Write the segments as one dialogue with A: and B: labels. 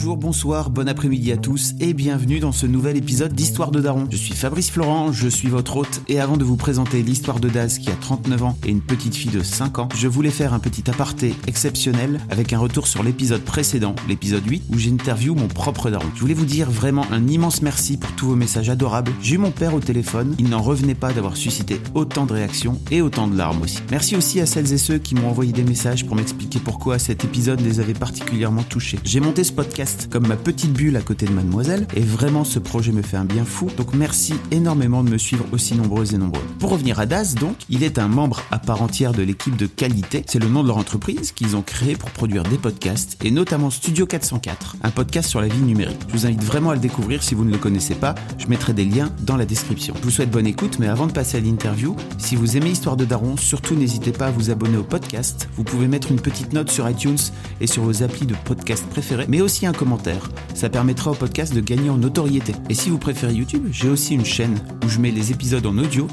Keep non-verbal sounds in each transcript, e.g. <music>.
A: Bonjour, bonsoir, bon après-midi à tous et bienvenue dans ce nouvel épisode d'Histoire de Daron. Je suis Fabrice Florent, je suis votre hôte et avant de vous présenter l'histoire de Daz qui a 39 ans et une petite fille de 5 ans, je voulais faire un petit aparté exceptionnel avec un retour sur l'épisode précédent, l'épisode 8, où j'interview mon propre daron. Je voulais vous dire vraiment un immense merci pour tous vos messages adorables. J'ai eu mon père au téléphone, il n'en revenait pas d'avoir suscité autant de réactions et autant de larmes aussi. Merci aussi à celles et ceux qui m'ont envoyé des messages pour m'expliquer pourquoi cet épisode les avait particulièrement touchés. J'ai monté ce podcast comme ma petite bulle à côté de mademoiselle et vraiment ce projet me fait un bien fou donc merci énormément de me suivre aussi nombreuses et nombreux. Pour revenir à Daz donc, il est un membre à part entière de l'équipe de qualité, c'est le nom de leur entreprise qu'ils ont créé pour produire des podcasts et notamment Studio 404, un podcast sur la vie numérique. Je vous invite vraiment à le découvrir si vous ne le connaissez pas, je mettrai des liens dans la description. Je vous souhaite bonne écoute mais avant de passer à l'interview, si vous aimez Histoire de Daron, surtout n'hésitez pas à vous abonner au podcast. Vous pouvez mettre une petite note sur iTunes et sur vos applis de podcast préférés, mais aussi un commentaire. Ça permettra au podcast de gagner en notoriété. Et si vous préférez YouTube, j'ai aussi une chaîne où je mets les épisodes en audio.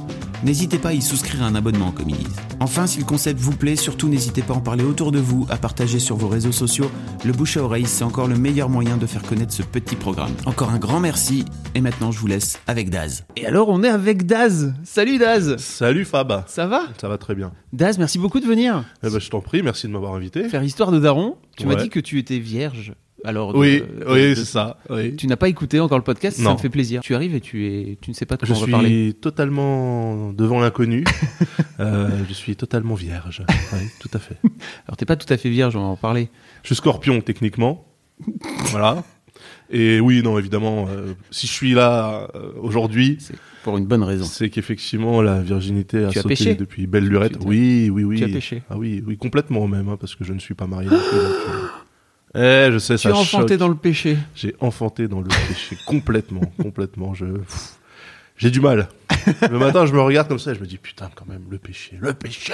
A: N'hésitez pas à y souscrire un abonnement, comme ils disent. Enfin, si le concept vous plaît, surtout n'hésitez pas à en parler autour de vous, à partager sur vos réseaux sociaux. Le bouche à oreille, c'est encore le meilleur moyen de faire connaître ce petit programme. Encore un grand merci, et maintenant je vous laisse avec Daz. Et alors, on est avec Daz. Salut Daz.
B: Salut Fab,
A: Ça va?
B: Ça va très bien.
A: Daz, merci beaucoup de venir.
B: Eh ben, je t'en prie, merci de m'avoir invité.
A: Faire histoire de Daron. Tu m'as dit que tu étais vierge. Alors, de-
B: Oui,
A: de-
B: oui,
A: de-
B: c'est ça. Oui.
A: Tu n'as pas écouté encore le podcast, ça
B: Non.
A: me fait plaisir. Tu arrives et tu es, tu ne sais pas de
B: Je
A: quoi on va parler.
B: suis totalement devant l'inconnu. <laughs> Euh, je suis totalement vierge. Oui, tout à fait.
A: Alors t'es pas tout à fait vierge, on va en parler.
B: Je suis scorpion techniquement. Voilà. Et oui, non, évidemment, euh, si je suis là euh, aujourd'hui,
A: C'est pour une bonne raison.
B: c'est qu'effectivement la virginité a
A: Tu as
B: sauté depuis belle lurette. Oui, oui, oui.
A: tu as péché
B: Ah oui, oui, complètement même, hein, parce que je ne suis pas marié. donc, euh, Eh, je sais,
A: Tu
B: ça
A: es enfanté
B: choque.
A: dans le péché.
B: J'ai enfanté dans le péché <laughs> complètement, complètement. Je, j'ai du mal. Le matin, je me regarde comme ça et je me dis putain, quand même, le péché, le péché.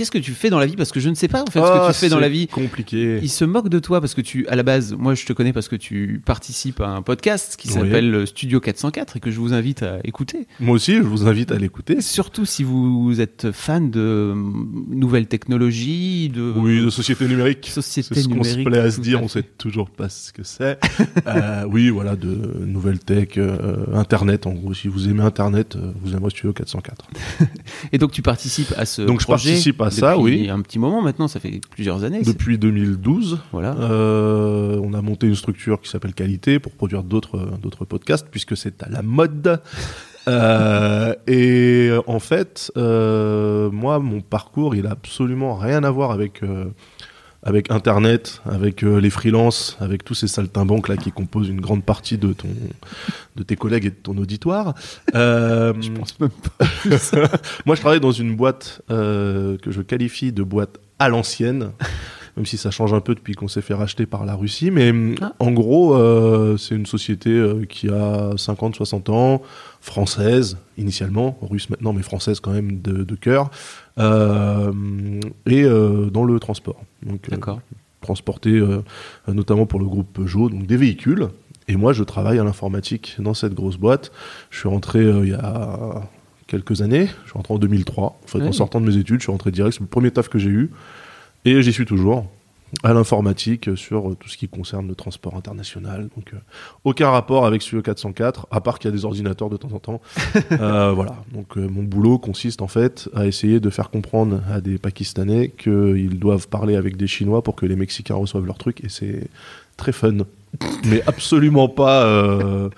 A: Qu'est-ce que tu fais dans la vie Parce que je ne sais pas en fait ce que tu fais dans la vie.
B: Compliqué.
A: Il se moque de toi parce que tu, à la base, moi je te connais parce que tu participes à un podcast qui
B: Oui.
A: s'appelle Studio 404 et que je vous invite à écouter.
B: Moi aussi, je vous invite à l'écouter.
A: Surtout si vous êtes fan de hum, nouvelles technologies, de
B: Oui, de société numérique.
A: société
B: C'est ce qu'on se
A: numérique.
B: plaît à se dire, on sait toujours pas ce que c'est. <laughs> Euh, oui, voilà, de nouvelles tech, euh, Internet. En gros, si vous aimez Internet, euh, vous aimerez Studio 404. <laughs>
A: Et donc tu participes à ce
B: Donc, je participe à ça, oui.
A: Un petit moment maintenant, ça fait plusieurs années.
B: Depuis 2012,
A: Voilà.
B: Euh, on a monté une structure qui s'appelle Qualité pour produire d'autres d'autres podcasts puisque c'est à la mode. <laughs> Euh, et euh, en fait, euh, moi, mon parcours, il a absolument rien à voir avec avec Internet, avec euh, les freelances, avec tous ces saltimbanques là qui composent une grande partie de ton de tes collègues et de ton auditoire. <laughs> Euh,
A: Je pense même pas. <laughs>
B: moi, je travaille dans une boîte euh, que je qualifie de boîte à l'ancienne, même si ça change un peu depuis qu'on s'est fait racheter par la Russie. Mais
A: Ah.
B: en gros, c'est une société qui a 50-60 ans, française initialement, russe maintenant, mais française quand même de, de cœur, et euh, dans le transport. Donc, euh,
A: D'accord.
B: transporter euh, notamment pour le groupe Peugeot, donc des véhicules. Et moi, je travaille à l'informatique dans cette grosse boîte. Je suis rentré euh, il y a quelques années. Je suis rentré en 2003. En fait,
A: Oui.
B: en sortant de mes études, je suis rentré direct. C'est le premier taf que j'ai eu. Et j'y suis toujours à l'informatique sur euh, tout ce qui concerne le transport international. Donc, euh, aucun rapport avec Studio 404, à part qu'il y a des ordinateurs de temps en temps. <laughs> Euh, voilà. Donc, euh, mon boulot consiste en fait à essayer de faire comprendre à des Pakistanais qu'ils doivent parler avec des Chinois pour que les Mexicains reçoivent leur truc. Et c'est très fun. Mais absolument pas.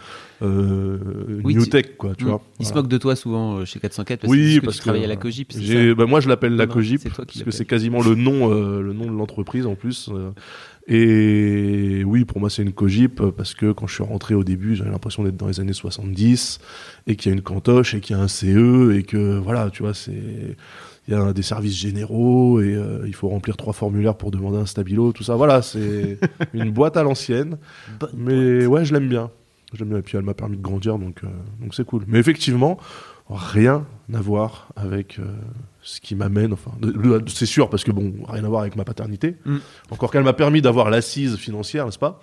B: Euh,
C: Oui,
B: new
C: tu-
B: tech, quoi, tu
C: Mm.
B: vois.
C: Ils se moquent de toi souvent euh, chez 404 parce
B: Oui,
C: que,
B: parce
C: tu
B: que
C: travailles à la Cogip.
B: bah, moi, je l'appelle la Cogip parce que c'est quasiment le nom, euh, le nom de l'entreprise en plus. euh. et oui, pour moi, c'est une Cogip parce que quand je suis rentré au début, j'avais l'impression d'être dans les années 70 et qu'il y a une cantoche et qu'il y a un CE et que voilà, tu vois, c'est il y a des services généraux et euh, il faut remplir trois formulaires pour demander un stabilo, tout ça. Voilà, c'est <laughs> une boîte à l'ancienne. Mais ouais, je l'aime bien. J'aime bien. Et puis elle m'a permis de grandir, donc euh, donc c'est cool. Mais effectivement, rien à voir avec euh, ce qui m'amène. Enfin, c'est sûr parce que bon, rien à voir avec ma paternité.
C: Mm.
B: Encore qu'elle m'a permis d'avoir l'assise financière, n'est-ce pas?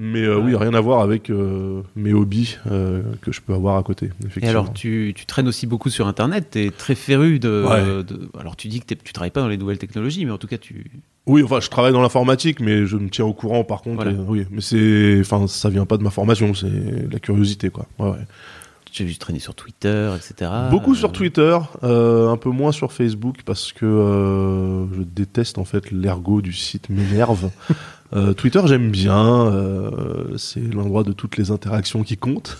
B: Mais euh, oui, rien à voir avec euh, mes hobbies euh, que je peux avoir à côté.
C: Et alors, tu, tu traînes aussi beaucoup sur Internet, tu es très féru de,
B: Ouais.
C: de- Alors, tu dis que tu travailles pas dans les nouvelles technologies, mais en tout cas, tu.
B: Oui, enfin, je travaille dans l'informatique, mais je me tiens au courant, par contre.
C: Voilà.
B: oui, mais c'est, enfin, ça vient pas de ma formation, c'est la curiosité, quoi. Ouais, ouais.
C: Tu as vu traîner sur Twitter, etc.
B: Beaucoup sur Twitter, un peu moins sur Facebook parce que je déteste en fait l'ergot du site m'énerve. Euh, Twitter j'aime bien, euh, c'est l'endroit de toutes les interactions qui comptent,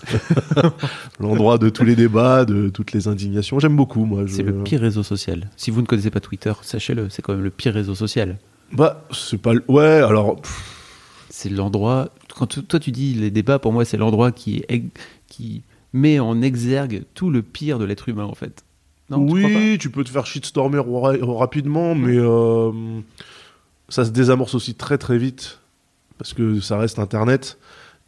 B: <laughs> l'endroit de tous les débats, de toutes les indignations. J'aime beaucoup moi. je-
C: C'est le pire réseau social. Si vous ne connaissez pas Twitter, sachez-le, c'est quand même le pire réseau social.
B: Bah c'est pas. le- Ouais alors.
C: C'est l'endroit. Quand tu- toi tu dis les débats, pour moi, c'est l'endroit qui, est- qui met en exergue tout le pire de l'être humain, en fait. Non, tu
B: oui, tu peux te faire shitstormer ra- rapidement, mais euh, ça se désamorce aussi très très vite parce que ça reste Internet.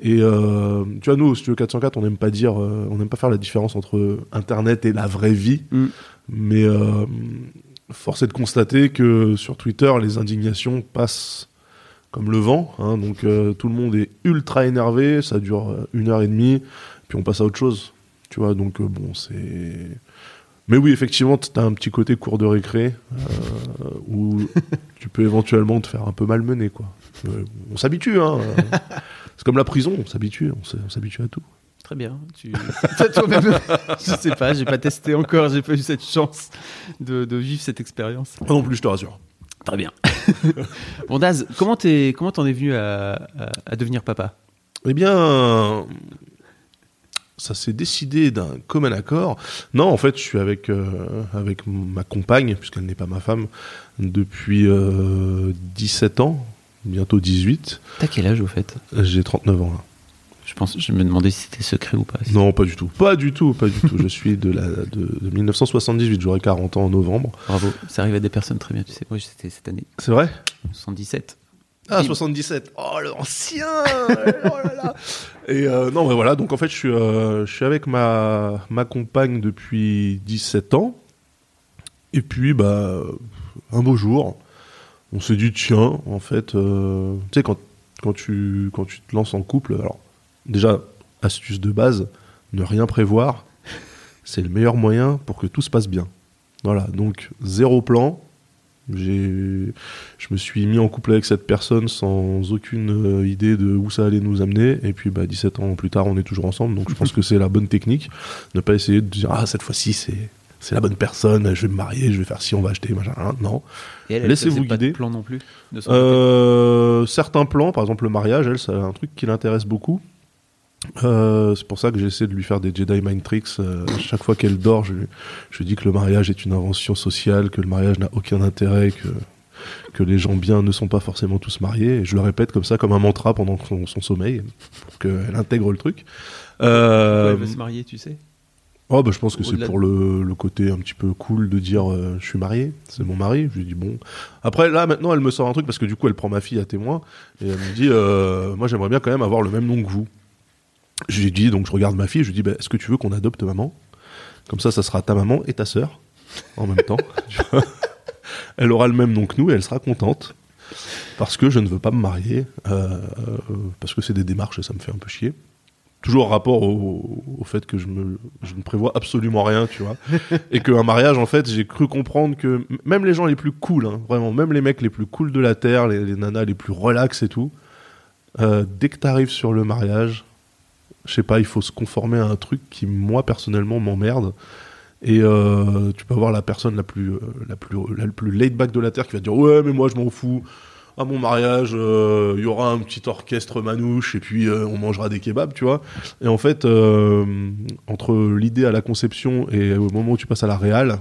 B: Et euh, tu vois, nous, au Studio 404, on n'aime pas dire, euh, on n'aime pas faire la différence entre Internet et la vraie vie.
C: Mm.
B: Mais euh, force est de constater que sur Twitter, les indignations passent comme le vent. hein. donc tout le monde est ultra énervé, ça dure une heure et demie, puis on passe à autre chose. Tu vois, donc bon, c'est. Mais oui, effectivement, tu as un petit côté cours de récré euh, où <laughs> tu peux éventuellement te faire un peu malmener, quoi. Euh, on s'habitue, hein. euh, C'est comme la prison, on s'habitue, on s'habitue à tout.
C: Très bien. Tu... <laughs> Toi, toi-même, <laughs> je sais pas, j'ai pas testé encore, j'ai pas eu cette chance de, de vivre cette expérience.
B: Pas non plus, je te rassure.
C: Très bien. bon, Daz, comment t'es, comment t'en es venu à, à- à devenir papa?
B: Eh bien, ça s'est décidé d'un commun accord. Non, en fait, je suis avec, euh, avec ma compagne, puisqu'elle n'est pas ma femme, depuis euh, 17 ans, bientôt 18.
C: T'as quel âge au fait?
B: J'ai 39 ans là.
C: Je pense, je me demandais si c'était secret ou pas.
B: Non, pas du tout. Pas du tout, pas du tout. Je suis de, la, de, de 1978, j'aurai 40 ans en novembre.
C: Bravo, ça arrive à des personnes très bien, tu sais. Moi, c'était cette année,
B: C'est vrai?
C: 77.
B: Ah,
C: Bim.
B: 77. Oh, l'ancien <laughs> Oh là là Et euh, non, mais voilà, donc en fait, je suis, euh, je suis avec ma, ma compagne depuis 17 ans. Et puis, bah, un beau jour, on s'est dit, tiens, en fait, euh, tu sais, quand, quand, tu, quand tu te lances en couple, alors, déjà, astuce de base, ne rien prévoir, c'est le meilleur moyen pour que tout se passe bien. Voilà, donc, zéro plan. Je me suis mis en couple avec cette personne sans aucune euh, idée de où ça allait nous amener. Et puis, bah, 17 ans plus tard, on est toujours ensemble. Donc, je pense que c'est la bonne technique. Ne pas essayer de dire, ah, cette fois-ci, c'est, c'est la bonne personne, je vais me marier, je vais faire ci, on va acheter, machin. Hein, Non. Laissez-vous
C: faisait pas de
B: guider.
C: plan non plus de son côté
B: Euh, certains plans, par exemple le mariage, elle, c'est un truc qui l'intéresse beaucoup. Euh, c'est pour ça que j'essaie de lui faire des Jedi Mind Tricks. Euh, chaque fois qu'elle dort, je, je dis que le mariage est une invention sociale, que le mariage n'a aucun intérêt, que, que les gens bien ne sont pas forcément tous mariés. Et je le répète comme ça, comme un mantra pendant son, son sommeil, pour qu'elle intègre le truc.
C: Pourquoi
B: Euh,
C: elle veut se marier, tu sais?
B: Oh bah je pense que c'est pour le, le côté un petit peu cool de dire euh, je suis marié, c'est mon mari. Je lui dis bon. Après là maintenant elle me sort un truc parce que du coup elle prend ma fille à témoin et elle me dit euh, moi j'aimerais bien quand même avoir le même nom que vous. Je lui dis donc je regarde ma fille, je lui dis bah, est-ce que tu veux qu'on adopte maman? Comme ça ça sera ta maman et ta sœur en même temps. <laughs> tu elle aura le même nom que nous et elle sera contente parce que je ne veux pas me marier euh, parce que c'est des démarches et ça me fait un peu chier toujours rapport au, au fait que je, me, je ne prévois absolument rien, tu vois. <laughs> et qu'un mariage, en fait, j'ai cru comprendre que même les gens les plus cool, hein, vraiment, même les mecs les plus cool de la Terre, les, les nanas les plus relax et tout, euh, dès que t'arrives sur le mariage, je sais pas, il faut se conformer à un truc qui, moi, personnellement, m'emmerde. Et euh, tu peux avoir la personne la plus, euh, la plus, la plus laid back de la Terre qui va dire Ouais, mais moi, je m'en fous. à mon mariage, euh, il y aura un petit orchestre manouche et puis on mangera des kebabs, tu vois. Et en fait, entre l'idée à la conception et au moment où tu passes à la réal,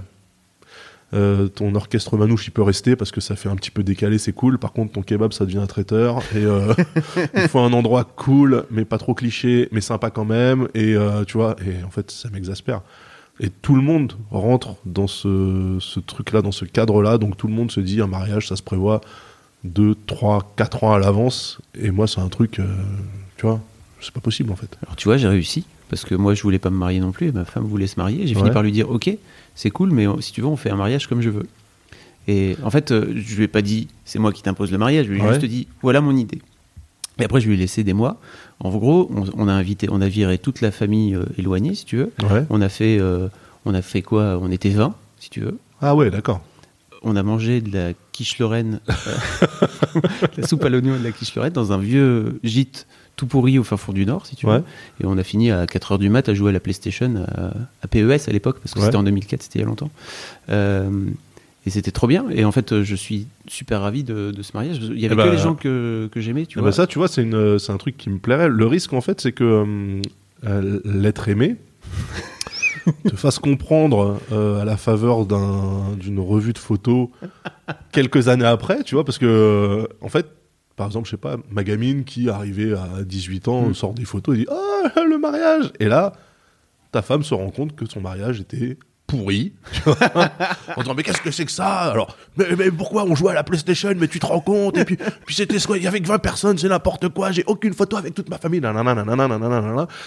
B: euh, ton orchestre manouche il peut rester parce que ça fait un petit peu décalé, c'est cool. Par contre, ton kebab ça devient un traiteur et euh, <laughs> il faut un endroit cool, mais pas trop cliché, mais sympa quand même. Et euh, tu vois, et en fait, ça m'exaspère. Et tout le monde rentre dans ce, ce truc-là, dans ce cadre-là. Donc tout le monde se dit un mariage, ça se prévoit 2, 3, 4 ans à l'avance. Et moi, c'est un truc, euh, tu vois, c'est pas possible en fait.
C: Alors tu vois, j'ai réussi parce que moi je voulais pas me marier non plus et ma femme voulait se marier. J'ai fini par lui dire ok, c'est cool, mais si tu veux, on fait un mariage comme je veux. Et en fait, euh, je lui ai pas dit c'est moi qui t'impose le mariage, je lui ai
B: Ouais.
C: juste dit voilà mon idée. Et après, je lui ai laissé des mois. En gros, on, on a invité, on a viré toute la famille euh, éloignée, si tu veux.
B: Ouais.
C: On a fait, euh, on a fait quoi? On était 20, si tu veux.
B: Ah ouais, d'accord.
C: On a mangé de la quiche Lorraine, <laughs> la soupe à l'oignon et de la quiche Lorraine dans un vieux gîte tout pourri au fin fond du Nord, si tu
B: Ouais.
C: veux. Et on a fini à 4h du mat à jouer à la PlayStation à, à PES à l'époque, parce que
B: Ouais.
C: c'était en 2004, c'était il y a longtemps. Euh, et c'était trop bien. Et en fait, euh, je suis super ravi de, de ce mariage. Il y avait
B: Eh bah,
C: que les gens que, que j'aimais, tu
B: Ah
C: vois.
B: bah ça, tu vois, c'est un truc qui me plairait. Le risque, en fait, c'est que euh, euh, l'être aimé <laughs> te fasse comprendre euh, à la faveur d'un- d'une revue de photos quelques années après, tu vois, parce que, euh, en fait, par exemple, je sais pas, ma gamine qui, arrivée à 18 ans,
C: Mm.
B: sort des photos et dit Oh, le mariage Et là, ta femme se rend compte que son mariage était pourri. <laughs> tu vois. en disant mais qu'est-ce que c'est que ça? Alors mais, mais pourquoi on jouait à la PlayStation? Mais tu te rends compte? Et puis puis c'était quoi? Il y avait que 20 personnes, c'est n'importe quoi. J'ai aucune photo avec toute ma famille.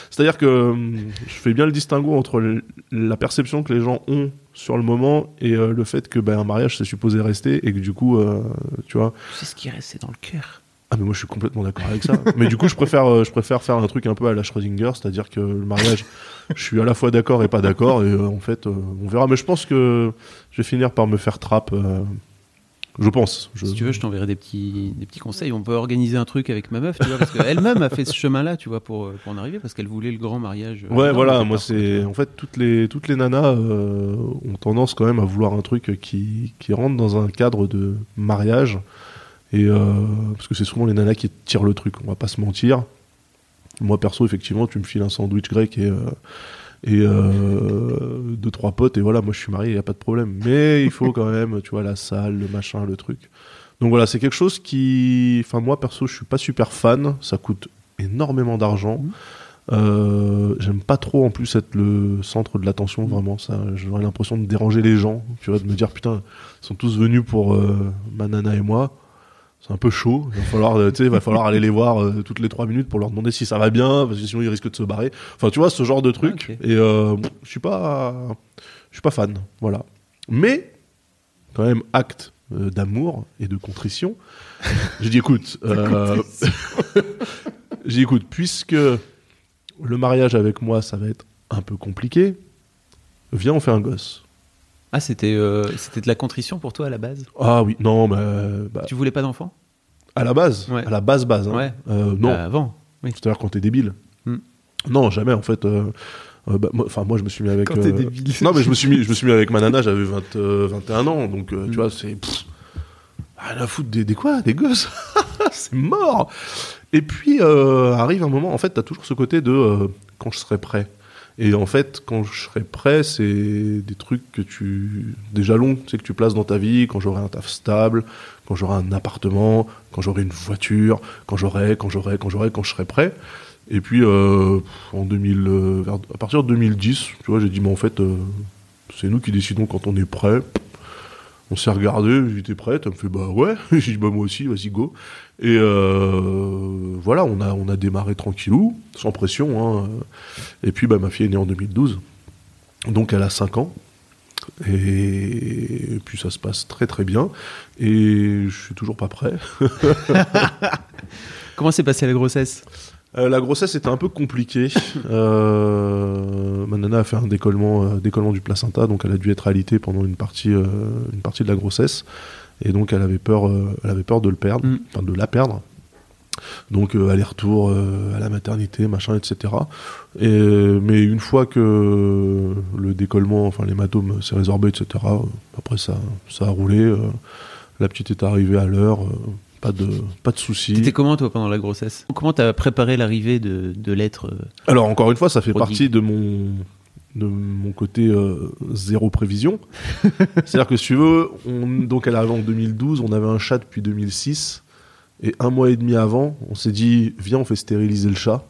B: C'est-à-dire que hum, je fais bien le distinguo entre la perception que les gens ont sur le moment et euh, le fait que ben un mariage c'est supposé rester et que du coup euh, tu vois
C: C'est ce qui reste, c'est dans le cœur.
B: Ah mais moi je suis complètement d'accord avec ça. mais du coup je préfère euh, je préfère faire un truc un peu à la Schrödinger, c'est-à-dire que le mariage, je suis à la fois d'accord et pas d'accord et euh, en fait euh, on verra. Mais je pense que je vais finir par me faire trappe. euh, je pense. Je-
C: Si tu veux, je t'enverrai des petits, des petits conseils. On peut organiser un truc avec ma meuf, tu vois, parce qu'elle-même a fait ce chemin-là, tu vois, pour, pour en arriver, parce qu'elle voulait le grand mariage.
B: Ouais, voilà, moi c'est en fait toutes les toutes les nanas ont tendance quand même à vouloir un truc qui qui rentre dans un cadre de mariage et euh, parce que c'est souvent les nanas qui tirent le truc, on va pas se mentir. Moi perso effectivement, tu me files un sandwich grec et euh, et euh, deux trois potes et voilà, moi je suis marié, il y a pas de problème. Mais il faut quand même, tu vois, la salle, le machin, le truc. Donc voilà, c'est quelque chose qui, enfin moi perso, je suis pas super fan. Ça coûte énormément d'argent. Euh, J'aime pas trop en plus être le centre de l'attention, vraiment. Ça, j'aurais l'impression de déranger les gens. Tu vois, de me dire putain, ils sont tous venus pour euh, ma nana et moi. C'est un peu chaud. Il va falloir, euh, tu sais, il va falloir aller les voir euh, toutes les trois minutes pour leur demander si ça va bien, parce que sinon ils risquent de se barrer. Enfin, tu vois, ce genre de truc. Et euh, je suis pas, je suis pas fan. Voilà. Mais quand même acte euh, d'amour et de contrition. J'ai dit écoute, <laughs> <laughs> j'ai dit écoute, puisque le mariage avec moi ça va être un peu compliqué, viens on fait un gosse.
C: Ah, c'était euh, c'était de la contrition pour toi à la base?
B: Ah oui, non, mais euh, bah,
C: Tu voulais pas d'enfant?
B: À la base,
C: Ouais.
B: à la base base. hein.
C: Ouais.
B: Euh, non,
C: Bah, Avant. Oui.
B: c'est-à-dire quand t'es débile.
C: Hmm.
B: Non, jamais en fait. euh, euh, bah, moi- Enfin, moi, je me suis mis avec.
C: Quand t'es
B: euh,
C: débile.
B: Non, mais je me suis mis, je me suis mis avec ma nana. J'avais 20, euh, 21 ans, donc euh,
C: Mm.
B: tu vois, c'est pff, rien à foutre des, des quoi, des gosses. <laughs> c'est mort. Et puis euh, arrive un moment. En fait, t'as toujours ce côté de euh, quand je serai prêt. Et en fait, quand je serai prêt, c'est des trucs que tu des jalons, tu sais que tu places dans ta vie. Quand j'aurai un taf stable, quand j'aurai un appartement, quand j'aurai une voiture, quand j'aurai, quand j'aurai, quand j'aurai, quand je serai prêt. Et puis euh, en 2000, euh, à partir de 2010, tu vois, j'ai dit mais en fait, euh, c'est nous qui décidons quand on est prêt. On s'est regardé, j'étais prête, elle me fait bah ouais, <laughs> j'ai dit bah moi aussi, vas-y go. Et euh, voilà, on a on a démarré tranquillou, sans pression. Hein. Et puis bah ma fille est née en 2012, donc elle a 5 ans. Et puis ça se passe très très bien. Et je suis toujours pas prêt. <laughs>
C: Comment s'est passée la grossesse?
B: Euh, la grossesse était un peu compliquée. Euh, ma nana a fait un décollement, euh, décollement du placenta, donc elle a dû être alitée pendant une partie, euh, une partie de la grossesse. Et donc elle avait peur, elle avait peur de le perdre,
C: Mm.
B: enfin de la perdre. Donc aller-retour à la maternité, machin, etc. Et, mais une fois que le décollement, enfin l'hématome s'est résorbé, etc. Après ça, ça a roulé. la petite est arrivée à l'heure. Pas de, pas de soucis.
C: T'étais comment toi pendant la grossesse? Comment t'as préparé l'arrivée de, de l'être euh,
B: Alors encore une fois, ça fait partie de mon de mon côté euh, zéro prévision. <laughs> C'est-à-dire que si tu veux, on, donc elle arrive en 2012, on avait un chat depuis 2006 et un mois et demi avant, on s'est dit viens on fait stériliser le chat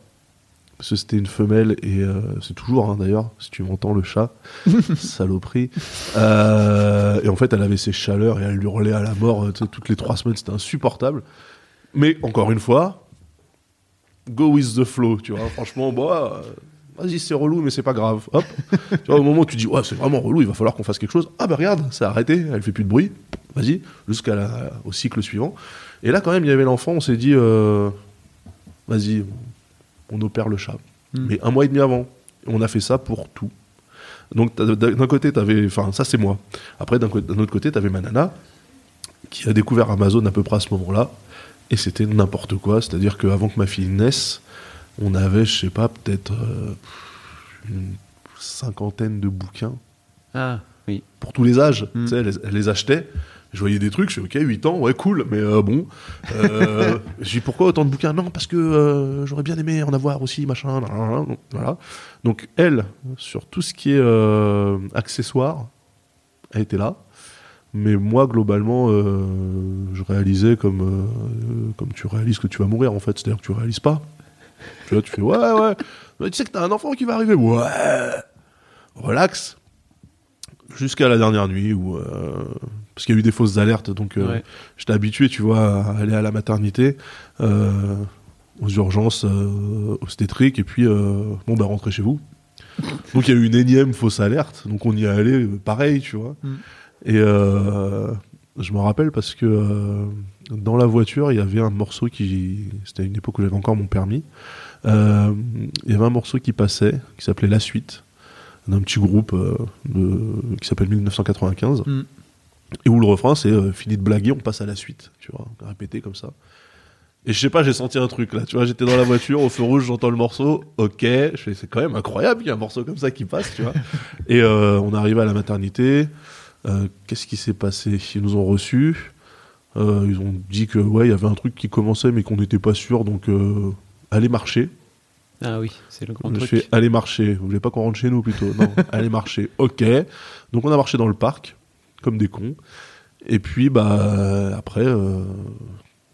B: parce que c'était une femelle et euh, c'est toujours hein, d'ailleurs si tu m'entends le chat <laughs> saloperie. Euh, et en fait elle avait ses chaleurs et elle hurlait à la mort euh, toutes les trois semaines c'était insupportable. Mais encore une fois go with the flow tu vois. Franchement euh, vas-y c'est relou mais c'est pas grave. Hop. Tu vois au moment où tu dis ouais c'est vraiment relou il va falloir qu'on fasse quelque chose. Ah bah regarde c'est arrêté elle fait plus de bruit. Vas-y jusqu'à au cycle suivant. Et là quand même il y avait l'enfant on s'est dit euh, vas-y on opère le chat
C: Hmm.
B: mais un mois et demi avant on a fait ça pour tout donc d'un côté t'avais enfin ça c'est moi après d'un autre côté t'avais ma nana qui a découvert Amazon à peu près à ce moment-là et c'était n'importe quoi c'est à dire qu'avant que ma fille naisse on avait je sais pas peut-être euh, une cinquantaine de bouquins
C: Ah oui.
B: pour tous les âges.
C: Mm.
B: Tu sais, elle les achetait. Je voyais des trucs, je suis ok, 8 ans, ouais, cool, mais euh, bon. Euh, <laughs> je dis pourquoi autant de bouquins? Non, parce que euh, j'aurais bien aimé en avoir aussi, machin. Voilà. Donc, elle, sur tout ce qui est euh, accessoires, elle était là. Mais moi, globalement, je réalisais comme, comme tu réalises que tu vas mourir, en fait. C'est-à-dire que tu réalises pas. Tu vois, tu fais ouais, ouais. Mais tu sais que t'as un enfant qui va arriver. Ouais. Relax jusqu'à la dernière nuit où parce qu'il y a eu des fausses alertes donc euh,
C: Ouais.
B: j'étais habitué tu vois à aller à la maternité euh, aux urgences euh, obstétriques et puis euh, bon bah rentrez chez vous <laughs> donc il y a eu une énième fausse alerte donc on y est allé pareil tu vois
C: Mm.
B: et je me rappelle parce que dans la voiture il y avait un morceau qui c'était à une époque où j'avais encore mon permis il y avait un morceau qui passait qui s'appelait La Suite d'un petit groupe de- qui s'appelle 1995
C: Mm.
B: Et où le refrain c'est euh, fini de blaguer on passe à la suite tu vois répété comme ça et je sais pas j'ai senti un truc là tu vois j'étais dans la voiture au feu rouge j'entends le morceau ok je fais c'est quand même incroyable qu'il y ait un morceau comme ça qui passe tu vois <laughs> et euh, on arrive à la maternité Euh, qu'est-ce qui s'est passé? Ils nous ont reçus ils ont dit que ouais il y avait un truc qui commençait mais qu'on n'était pas sûr donc allez marcher
C: Ah oui, c'est le grand
B: je
C: truc.
B: fais aller marcher. Vous voulez pas qu'on rentre chez nous plutôt? Non, <laughs> aller marcher. Ok. Donc on a marché dans le parc, comme des cons. Et puis bah après, euh,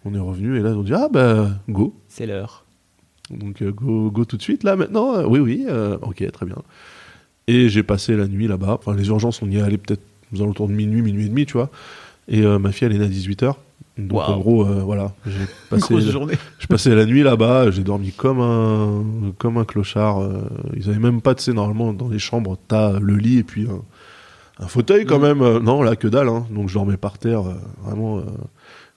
B: on est revenu et là ils ont dit ah bah go.
C: C'est l'heure.
B: Donc euh, go, go tout de suite là maintenant. Euh, oui oui. ok très bien. Et j'ai passé la nuit là-bas. Enfin les urgences on y est allé peut-être aux alentours de minuit, minuit et demi, tu vois. Et ma fille elle est née à 18 h Donc
C: Waouh.
B: en gros voilà, j'ai <laughs> passé
C: Grosse journée.
B: je passais la nuit là-bas, j'ai dormi comme un, comme un clochard. ils avaient même pas, tu sais, normalement, dans les chambres, t'as le lit et puis un, un fauteuil quand
C: Mm.
B: même. euh, non, là, que dalle. hein. Donc je dormais par terre, euh, vraiment euh,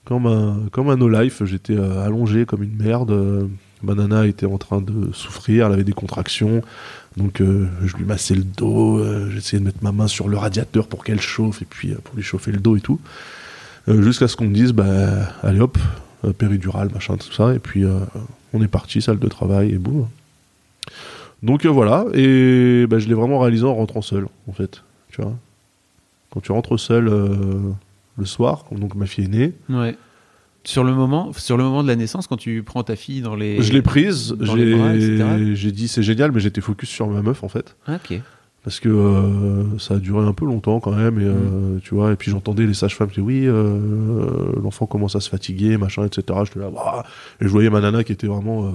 B: comme un, comme un no-life. J'étais euh, allongé comme une merde. Banana était en train de souffrir, elle avait des contractions. Donc je lui massais le dos, j'essayais de mettre ma main sur le radiateur pour qu'elle chauffe et puis pour lui chauffer le dos et tout. Jusqu'à ce qu'on me dise, bah, allez hop, péridurale, machin, tout ça. Et puis on est parti, salle de travail et boum. Donc voilà, et bah, je l'ai vraiment réalisé en rentrant seul, en fait. Tu vois? Quand tu rentres seul euh, le soir, donc ma fille est née,
C: Ouais. Sur le moment, sur le moment de la naissance, quand tu prends ta fille dans les.
B: je l'ai prise, j'ai dit c'est génial, mais j'étais focus sur ma meuf en fait.
C: Ah, ok.
B: Parce que euh, ça a duré un peu longtemps quand même, et, euh, tu vois, et puis j'entendais les sages-femmes qui disaient oui, l'enfant commence à se fatiguer, machin, etc. J'étais là, et je voyais ma nana qui était vraiment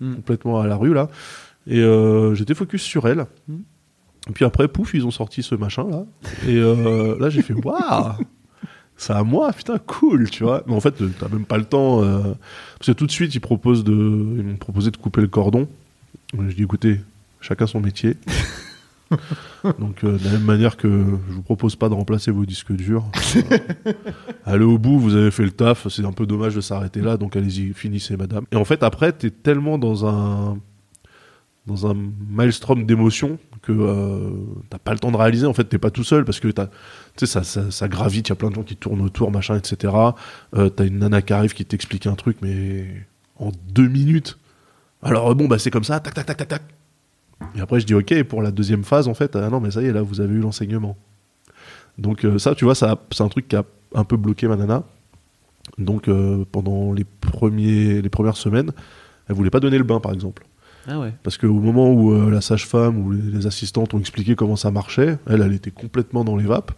C: Mm.
B: complètement à la rue là, et j'étais focus sur elle.
C: Mm.
B: Et puis après, pouf, ils ont sorti ce machin là, et euh, là j'ai fait waouh, c'est à moi, putain, cool, tu vois. Mais en fait, t'as même pas le temps, euh, parce que tout de suite ils proposent de, ils m'ont proposé de couper le cordon. Je dis écoutez, chacun son métier. <laughs> Donc euh, de la même manière que je vous propose pas de remplacer vos disques durs, euh, allez au bout, vous avez fait le taf, c'est un peu dommage de s'arrêter là, donc allez-y, finissez madame. Et en fait après, t'es tellement dans un dans un maelstrom d'émotions que euh, t'as pas le temps de réaliser, en fait t'es pas tout seul, parce que t'as- ça, ça, ça gravite, il y a plein de gens qui tournent autour, machin, etc. Euh, t'as une nana qui arrive qui t'explique un truc, mais en deux minutes. Alors bon, bah c'est comme ça, tac, tac, tac, tac, tac. Et après, je dis ok, pour la deuxième phase, en fait, ah non, mais ça y est, là, vous avez eu l'enseignement. Donc, euh, ça, tu vois, ça, c'est un truc qui a un peu bloqué ma nana. Donc euh, pendant les, premiers, les premières semaines, elle voulait pas donner le bain par exemple.
C: Ah ouais.
B: Parce qu'au moment où euh, la sage-femme ou les, les assistantes ont expliqué comment ça marchait, elle, elle était complètement dans les vapes.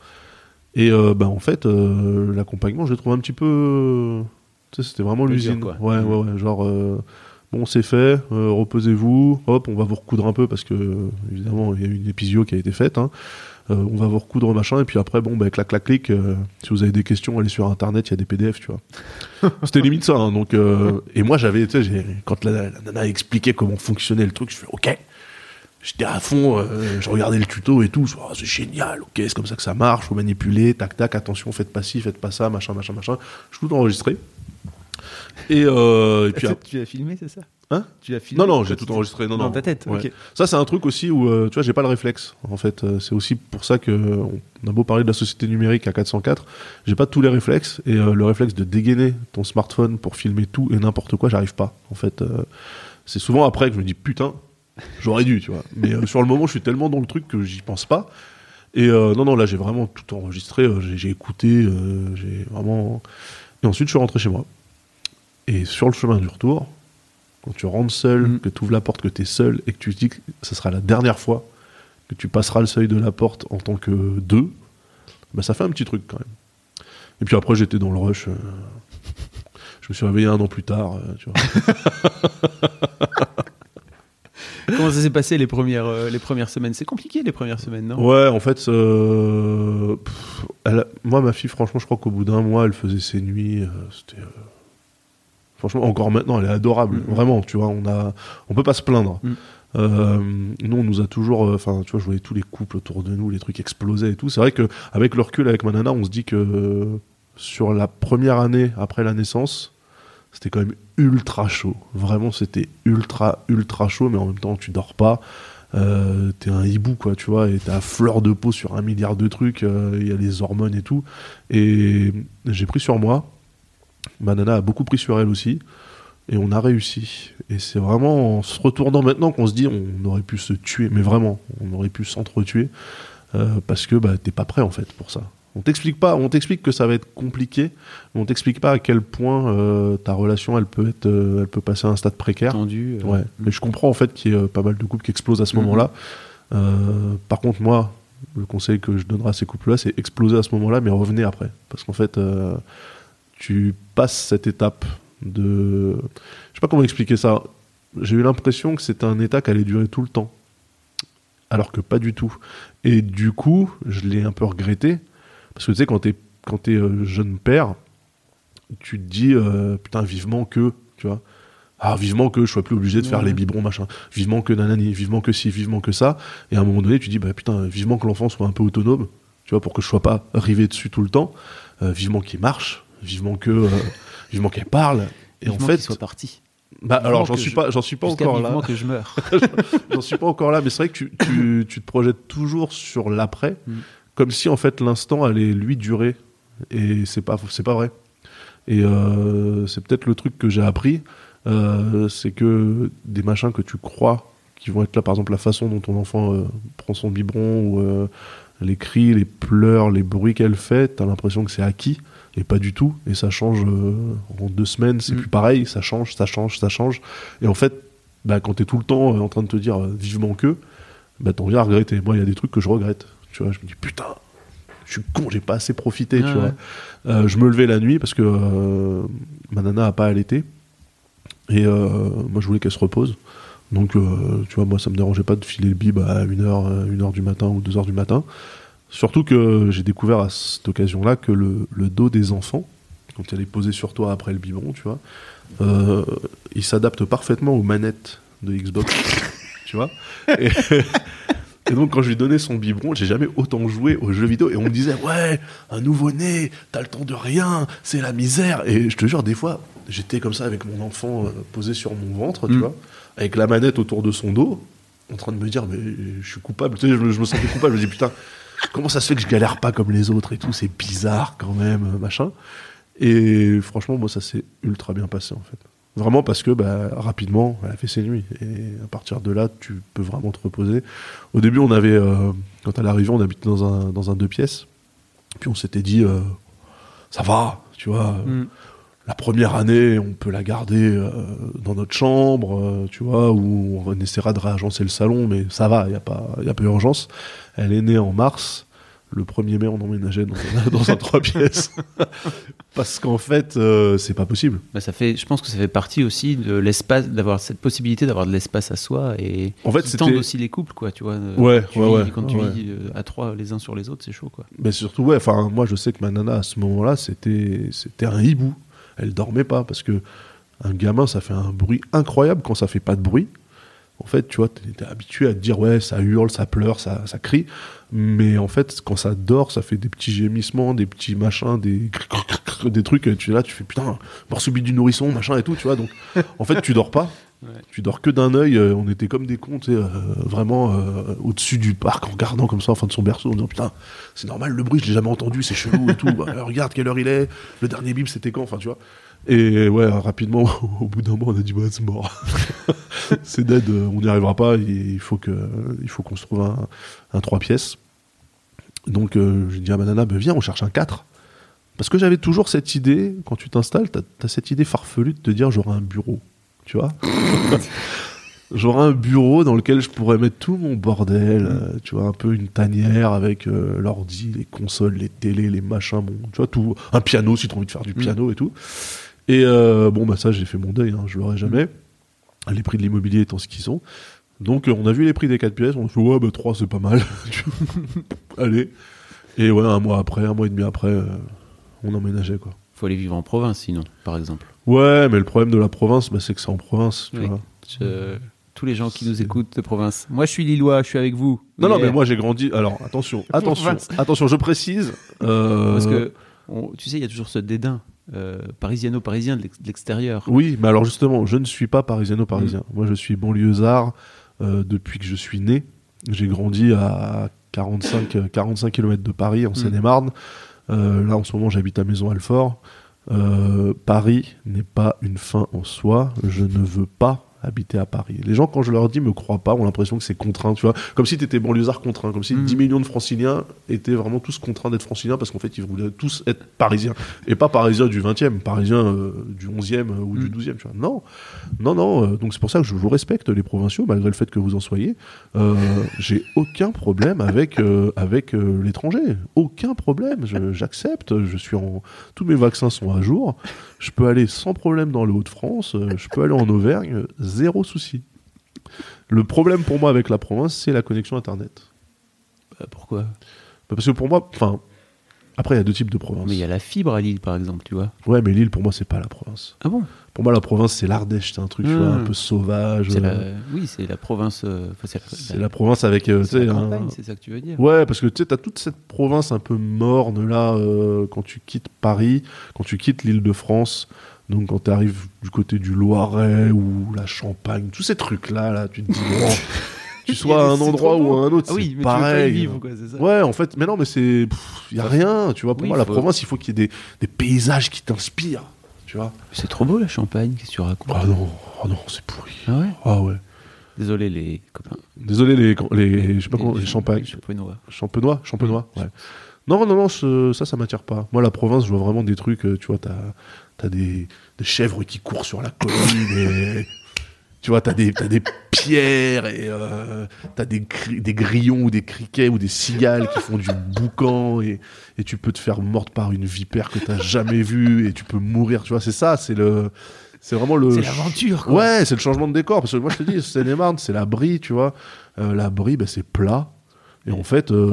B: Et euh, bah, en fait, euh, l'accompagnement, je l'ai trouvé un petit peu. Tu sais, c'était vraiment l'usine.
C: dur, quoi.
B: Ouais, ouais, ouais. Genre, bon, c'est fait, reposez-vous, hop, on va vous recoudre un peu parce que, évidemment, il y a eu une épisio qui a été faite. hein. Euh, on va vous recoudre machin, et puis après, bon, bah, clac, clac, clic. euh, si vous avez des questions, allez sur internet, il y a des PDF, tu vois. <laughs> C'était limite ça. hein, donc, euh, et moi, j'avais, tu sais, quand la, la nana a expliqué comment fonctionnait le truc, je fais OK. J'étais à fond, euh, je regardais le tuto et tout, Ah, c'est génial, ok, c'est comme ça que ça marche, faut manipuler, tac tac, attention, faites pas ci, faites pas ça, machin, machin, machin. Je tout enregistré. Et, euh, et puis
C: tu l'as filmé, c'est ça?
B: Hein
C: Tu l'as filmé
B: non, non, j'ai tout enregistré. Non,
C: Dans
B: non.
C: ta tête,
B: Ouais.
C: ok.
B: Ça, c'est un truc aussi où, euh, tu vois, j'ai pas le réflexe. En fait, Euh, c'est aussi pour ça que euh, on a beau parler de la société numérique à 404, j'ai pas tous les réflexes et euh, le réflexe de dégainer ton smartphone pour filmer tout et n'importe quoi, j'arrive pas. En fait, euh, c'est souvent après que je me dis putain, j'aurais dû, tu vois. Mais euh, sur le moment, je suis tellement dans le truc que j'y pense pas. Et euh, non, non, là, j'ai vraiment tout enregistré. euh, j'ai, j'ai écouté, euh, j'ai vraiment. Et ensuite, je suis rentré chez moi. Et sur le chemin du retour, quand tu rentres seul,
C: Mhm.
B: que tu ouvres la porte, que tu es seul et que tu te dis que ce sera la dernière fois que tu passeras le seuil de la porte en tant que deux, bah ça fait un petit truc quand même. Et puis après, j'étais dans le rush. euh, je me suis réveillé un an plus tard. euh, tu vois. <laughs>
C: Comment ça s'est passé les premières, euh, les premières semaines? C'est compliqué les premières semaines, non?
B: Ouais, en fait, euh, pff, elle a- moi, ma fille, franchement, je crois qu'au bout d'un mois, elle faisait ses nuits. euh, C'était. Franchement, encore maintenant, elle est adorable.
C: Mhm.
B: Vraiment, tu vois, on a, on peut pas se plaindre.
C: Mhm.
B: Euh, nous, on nous a toujours, euh, enfin, tu vois, je voyais tous les couples autour de nous, les trucs explosaient et tout. C'est vrai que avec le recul, avec ma nana, on se dit que euh, sur la première année après la naissance, c'était quand même ultra chaud. Vraiment, c'était ultra, ultra chaud, mais en même temps, tu dors pas. Euh, t'es un hibou, quoi, tu vois, et t'es à fleur de peau sur un milliard de trucs. euh, Il y a les hormones et tout. Et j'ai pris sur moi. Ma nana a beaucoup pris sur elle aussi. Et on a réussi. Et c'est vraiment en se retournant maintenant qu'on se dit on aurait pu se tuer, mais vraiment, on aurait pu s'entretuer. euh, parce que bah, t'es pas prêt en fait pour ça. On t'explique pas, on t'explique que ça va être compliqué, mais on t'explique pas à quel point euh, ta relation elle peut être, euh, elle peut passer à un stade précaire.
C: Tendu. euh,
B: Ouais, mais je comprends en fait qu'il y ait pas mal de couples qui explosent à ce
C: Mhm.
B: moment-là. Par contre, moi, le conseil que je donnerai à ces couples-là, c'est exploser à ce moment-là, mais revenez après. Parce qu'en fait, tu passes cette étape de. Je sais pas comment expliquer ça. J'ai eu l'impression que c'était un état qui allait durer tout le temps. Alors que pas du tout. Et du coup, je l'ai un peu regretté. Parce que tu sais, quand t'es quand t'es, euh, jeune père, tu te dis, euh, putain, vivement que, tu vois. Ah, vivement que je sois plus obligé de faire
C: Ouais.
B: les biberons, machin. Vivement que nanani, vivement que si, vivement que ça. Et à un moment donné, tu dis, bah putain, vivement que l'enfant soit un peu autonome, tu vois, pour que je sois pas rivé dessus tout le temps. Euh, vivement qu'il marche, vivement que, euh, vivement qu'elle parle. Et
C: Vivement
B: en fait,
C: soit parti.
B: bah alors j'en suis
C: je-
B: pas, j'en suis pas encore là.
C: que je meurs. <laughs>
B: J'en suis pas encore là, mais c'est vrai que tu, tu, tu te projettes toujours sur l'après,
C: Mm.
B: comme si en fait l'instant allait lui durer, et c'est pas, c'est pas vrai. Et euh, c'est peut-être le truc que j'ai appris, euh, c'est que des machins que tu crois qui vont être là, par exemple la façon dont ton enfant prend son biberon ou les cris, les pleurs, les bruits qu'elle fait, t'as l'impression que c'est acquis et pas du tout. Et ça change euh, en deux semaines, c'est
C: Mm.
B: plus pareil, ça change, ça change, ça change. Et en fait, bah, quand t'es tout le temps euh, en train de te dire euh, vivement que, bah, t'en viens à regretter. Moi, il y a des trucs que je regrette. Tu vois, je me dis putain, je suis con, j'ai pas assez profité.
C: Ah
B: tu
C: ouais.
B: vois. Euh, je me levais la nuit parce que euh, ma nana a pas allaité. Et euh, moi, je voulais qu'elle se repose. Donc, tu vois, moi, ça me dérangeait pas de filer le bib à 1h, une heure du matin ou 2h du matin. Surtout que j'ai découvert à cette occasion-là que le, le dos des enfants, quand elle est posée sur toi après le biberon, tu vois, euh, il s'adapte parfaitement aux manettes de Xbox. <laughs> tu vois et, <laughs> et donc, quand je lui donnais son biberon, j'ai jamais autant joué aux jeux vidéo. Et on me disait, ouais, un nouveau-né, t'as le temps de rien, c'est la misère. Et je te jure, des fois, j'étais comme ça avec mon enfant euh, posé sur mon ventre, tu
C: Mm.
B: vois, avec la manette autour de son dos, en train de me dire, mais je suis coupable. Tu sais, je, je me sentais coupable. Je me dis, putain, comment ça se fait que je galère pas comme les autres et tout? C'est bizarre quand même, machin. Et franchement, moi, ça s'est ultra bien passé en fait. Vraiment parce que bah, rapidement, elle a fait ses nuits. Et à partir de là, tu peux vraiment te reposer. Au début, on avait, euh, quand elle arrivée, on habitait dans un, dans un deux pièces. Puis on s'était dit, euh, ça va, tu vois.
C: Mm.
B: La première année, on peut la garder euh, dans notre chambre, euh, tu vois, ou on essaiera de réagencer le salon, mais ça va, il n'y a, pas- y a pas urgence. Elle est née en mars. Le 1er mai, on emménageait dans un, <laughs> dans un trois pièces. <laughs> Parce qu'en fait, euh, c'est pas possible.
C: Bah, ça fait, je pense que ça fait partie aussi de l'espace, d'avoir cette possibilité d'avoir de l'espace à soi et
B: En fait,
C: tendent aussi les couples, quoi, tu vois.
B: Ouais,
C: tu
B: ouais,
C: vis-
B: ouais,
C: Quand tu vis euh, à trois les uns sur les autres, c'est chaud, quoi.
B: Mais surtout, ouais, enfin, moi, je sais que ma nana, à ce moment-là, c'était, c'était un hibou. Elle dormait pas parce que un gamin, ça fait un bruit incroyable quand ça fait pas de bruit. En fait, tu vois, t'es, t'es habitué à te dire, ouais, ça hurle, ça pleure, ça, ça crie. Mais en fait, quand ça dort, ça fait des petits gémissements, des petits machins, des, des trucs. Tu es là, tu fais putain, mort subit du nourrisson, machin et tout, tu vois. Donc, en fait, tu dors pas.
C: Ouais.
B: Tu dors que d'un œil. euh, On était comme des cons, euh, vraiment euh, au-dessus du parc en regardant comme ça, en fin de son berceau, en disant putain, c'est normal le bruit, je l'ai jamais entendu, c'est chelou et tout. <laughs> Bah, regarde quelle heure il est. Le dernier bip, c'était quand Enfin, tu vois. Et ouais, rapidement, <laughs> au bout d'un mois, on a dit bah c'est mort. <laughs> c'est dead, on n'y arrivera pas. Il faut que, il faut qu'on se trouve un, un 3 pièces. Donc j'ai dit à ma nana, bah, viens, on cherche un 4. Parce que j'avais toujours cette idée, quand tu t'installes, t'as as cette idée farfelue de te dire j'aurai un bureau. Tu vois <laughs> J'aurai un bureau dans lequel je pourrais mettre tout mon bordel, euh, tu vois, un peu une tanière avec euh, l'ordi, les consoles, les télés, les machins, bon, tu vois, tout, un piano si tu as envie de faire du piano et tout. Et euh, bon, bah ça, j'ai fait mon deuil, hein, je l'aurai jamais. Les prix de l'immobilier étant ce qu'ils sont. Donc, on a vu les prix des 4 pièces, on a fait, ouais, bah 3, c'est pas mal. <laughs> Allez. Et ouais, un mois après, un mois et demi après, on emménageait, quoi.
C: Faut aller vivre en province, sinon, par exemple.
B: Ouais, mais le problème de la province, bah, c'est que c'est en province, tu
C: Oui.
B: vois.
C: Je- Tous les gens qui nous écoutent de province. Moi, je suis lillois, je suis avec vous.
B: Non, non, mais moi j'ai grandi. Alors attention, attention, attention, je précise. euh,
C: Parce que, on- tu sais, il y a toujours ce dédain euh, parisiano-parisien de l'ex- de l'extérieur.
B: Oui, mais alors justement, je ne suis pas parisiano-parisien. Moi je suis banlieusard euh, depuis que je suis né. J'ai grandi à 45, euh, 45 km de Paris, en Seine-et-Marne. Euh, là en ce moment j'habite à Maison-Alfort. Euh, Paris n'est pas une fin en soi. Je ne veux pas habiter à Paris. Les gens, quand je leur dis, me croient pas, ont l'impression que c'est contraint, tu vois. Comme si tu étais banlieusard contraint, comme si
C: Mm.
B: 10 millions de franciliens étaient vraiment tous contraints d'être franciliens parce qu'en fait, ils voulaient tous être parisiens. Et pas parisiens du 20e, parisiens euh, du 11e euh, ou du
C: Mm.
B: 12e, tu vois. Non, non, non. euh, donc c'est pour ça que je vous respecte, les provinciaux, malgré le fait que vous en soyez. Euh, J'ai aucun problème avec, avec l'étranger. Aucun problème. J'accepte. Je suis en... Tous mes vaccins sont à jour. Je peux aller sans problème dans le Hauts-de-France. euh, Je peux aller en Auvergne. Zéro souci. Le problème pour moi avec la province, c'est la connexion Internet.
C: Euh, pourquoi?
B: Bah, Parce que pour moi, enfin, après, il y a deux types de provinces.
C: Mais il y a la fibre à Lille, par exemple, tu vois.
B: Ouais, mais l'île, pour moi, c'est pas la province.
C: Ah bon?
B: Pour moi, la province, c'est l'Ardèche. C'est un truc, tu vois, un
C: Hmm.
B: peu sauvage.
C: C'est
B: euh,
C: la... Oui, c'est la province. euh, enfin, c'est la...
B: La province avec, euh,
C: c'est la
B: un-
C: ça que tu veux dire?
B: Ouais, parce que tu sais, t'as toute cette province un peu morne là, euh, quand tu quittes Paris, quand tu quittes l'île de France, donc quand tu arrives du côté du Loiret ou la Champagne, tous ces trucs-là, là, tu te dis, bon, <laughs> tu sois à un endroit ou à un autre,
C: Ah oui,
B: c'est
C: mais tu veux pas y
B: pareil.
C: vivre, quoi, c'est ça
B: Ouais, en fait, mais non, mais c'est. Il y a rien, tu vois. Pour
C: Oui,
B: moi, la
C: faut-
B: province, il faut qu'il y ait des, des paysages qui t'inspirent, tu vois.
C: C'est trop beau la Champagne, qu'est-ce que tu racontes?
B: Ah non, oh non, c'est pourri.
C: Ah ouais?
B: Ah ouais.
C: Désolé les copains.
B: Désolé, les, les, je sais pas comment, les champagnes.
C: Champenois.
B: Champenois Champenois, ouais. Non, non, non, ce- ça, ça m'attire pas. Moi, la province, je vois vraiment des trucs, euh, tu vois, t'as as des, des chèvres qui courent sur la colline et. <laughs> Tu vois, t'as des, t'as des pierres et euh, t'as des, des grillons ou des criquets ou des cigales qui font du boucan et, et tu peux te faire mordre par une vipère que t'as jamais vue et tu peux mourir. Tu vois, c'est ça, c'est le. C'est vraiment le.
C: C'est l'aventure, quoi.
B: Ouais, c'est le changement de décor. Parce que moi, je te dis, <laughs> Seine-et-Marne, c'est la brie, tu vois. Euh, la brie, bah, c'est plat. Et en fait. euh.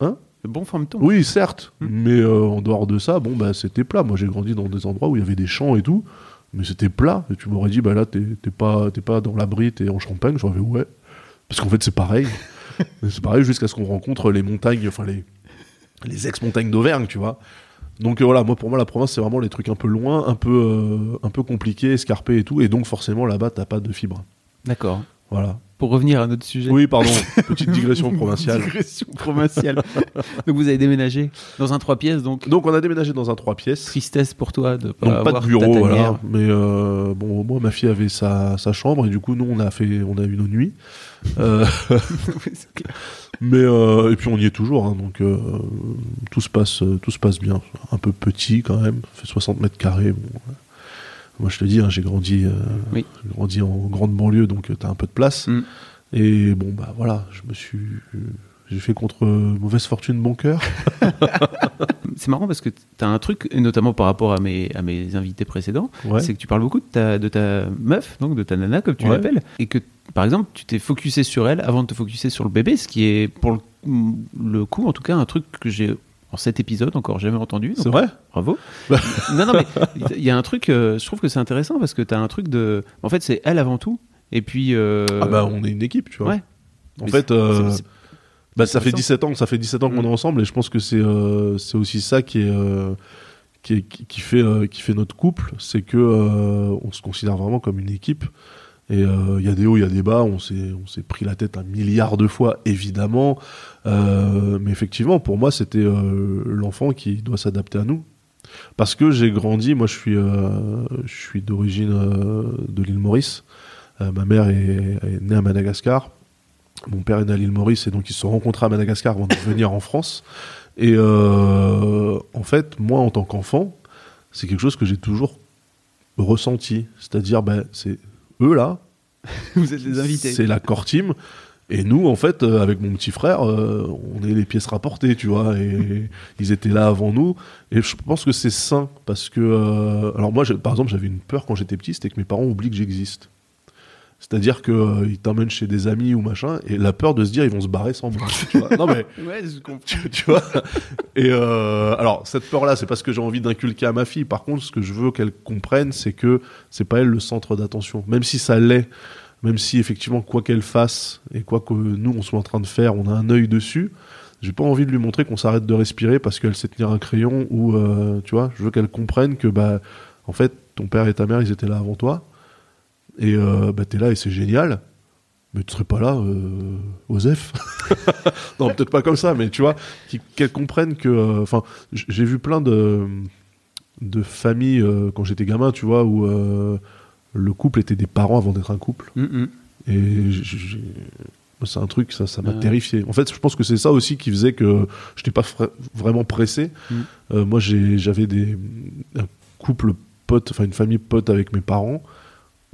B: Hein?
C: Bon
B: oui, certes, mais euh, en dehors de ça, bon, bah, c'était plat. Moi, j'ai grandi dans des endroits où il y avait des champs et tout, mais c'était plat. Et tu m'aurais dit, bah là, t'es pas, pas dans l'abri, t'es en Champagne. J'aurais fait, ouais. Parce qu'en fait, c'est pareil. <laughs> c'est pareil jusqu'à ce qu'on rencontre les montagnes, enfin, les, les ex-montagnes d'Auvergne, tu vois. Donc euh, voilà, moi pour moi la province c'est vraiment les trucs un peu loin, un peu euh, un peu compliqués, escarpés et tout, et donc forcément là-bas t'as pas de fibre.
C: D'accord.
B: Voilà.
C: Pour revenir à notre sujet.
B: Oui, pardon, <laughs> petite digression provinciale.
C: Digression provinciale. <laughs> donc vous avez déménagé dans un trois pièces, donc
B: Donc on a déménagé dans un trois pièces.
C: tristesse pour toi de pas
B: Donc pas
C: avoir
B: de bureau, voilà. Mais euh, bon, moi ma fille avait sa, sa chambre et du coup nous on a fait, on a eu nos nuits. Euh, <laughs> mais euh, et puis on y est toujours, hein, donc euh, tout se passe, tout se passe bien. Un peu petit quand même, fait 60 mètres carrés. bon. Moi je te dis, hein, j'ai grandi, euh,
C: Oui.
B: grandi en grande banlieue, donc tu t'as un peu de place.
C: Mm.
B: Et bon bah voilà, je me suis, j'ai fait contre euh, mauvaise fortune bon cœur. <laughs>
C: C'est marrant parce que tu as un truc, et notamment par rapport à mes, à mes invités précédents,
B: Ouais.
C: c'est que tu parles beaucoup de ta, de ta meuf, donc de ta nana, comme tu
B: Ouais.
C: l'appelles, et que, par exemple, tu t'es focusé sur elle avant de te focuser sur le bébé, ce qui est, pour le, le coup, en tout cas, un truc que j'ai, en cet épisode, encore jamais entendu.
B: C'est vrai
C: Bravo. <laughs> Non, non, mais il y a un truc, euh, je trouve que c'est intéressant parce que tu as un truc de. En fait, c'est elle avant tout, et puis. euh,
B: Ah bah on est une équipe, tu vois.
C: Ouais.
B: En
C: Mais
B: fait, euh, Bah, ça fait
C: intéressant.
B: 17 ans, ça fait 17 ans qu'on
C: Mm.
B: est ensemble et je pense que c'est c'est aussi ça qui est qui, est- qui, fait qui fait notre couple, c'est que on se considère vraiment comme une équipe et euh, il y a des hauts, il y a des bas, on s'est on s'est pris la tête un milliard de fois évidemment, Euh, mais effectivement pour moi c'était euh, l'enfant qui doit s'adapter à nous. Parce que j'ai grandi, moi je suis, je suis d'origine de l'île Maurice. Ma mère est, née à Madagascar. Mon père est né à l'île Maurice et donc ils se sont rencontrés à Madagascar avant de venir en France. Et en fait, moi en tant qu'enfant, c'est quelque chose que j'ai toujours ressenti. C'est-à-dire, ben, c'est eux là, <laughs>
C: Vous êtes les invités.
B: c'est la core team. Et nous, en fait, euh, avec mon petit frère, euh, on est les pièces rapportées, tu vois. Et <laughs> ils étaient là avant nous. Et je pense que c'est sain parce que, euh, alors moi, par exemple, j'avais une peur quand j'étais petit, c'était que mes parents oublient que j'existe. C'est-à-dire qu'ils t'emmènent chez des amis ou machin, et la peur de se dire ils vont se barrer sans moi. tu vois. Non mais <laughs>
C: Ouais, je comprends.
B: tu, tu vois. Et euh, alors cette peur-là, c'est pas ce que j'ai envie d'inculquer à ma fille. Par contre, ce que je veux qu'elle comprenne, c'est que c'est pas elle le centre d'attention, même si ça l'est. Même si effectivement quoi qu'elle fasse et quoi que nous on soit en train de faire, on a un œil dessus. J'ai pas envie de lui montrer qu'on s'arrête de respirer parce qu'elle sait tenir un crayon ou euh, tu vois. Je veux qu'elle comprenne que bah en fait ton père et ta mère ils étaient là avant toi et euh, bah t'es là et c'est génial. Mais tu serais pas là, euh, Osef <laughs> Non, peut-être pas comme ça, mais tu vois, qui- qu'elle comprenne que. euh, Enfin, j'ai vu plein de, de familles euh, quand j'étais gamin, tu vois, où euh, le couple était des parents avant d'être un couple.
C: Mm, mm.
B: Et c'est un truc, ça ça m'a terrifié. En fait, je pense que c'est ça aussi qui faisait que je n'étais pas vraiment pressé.
C: Mm.
B: Moi, j'avais des un couple pote, enfin une famille pote avec mes parents,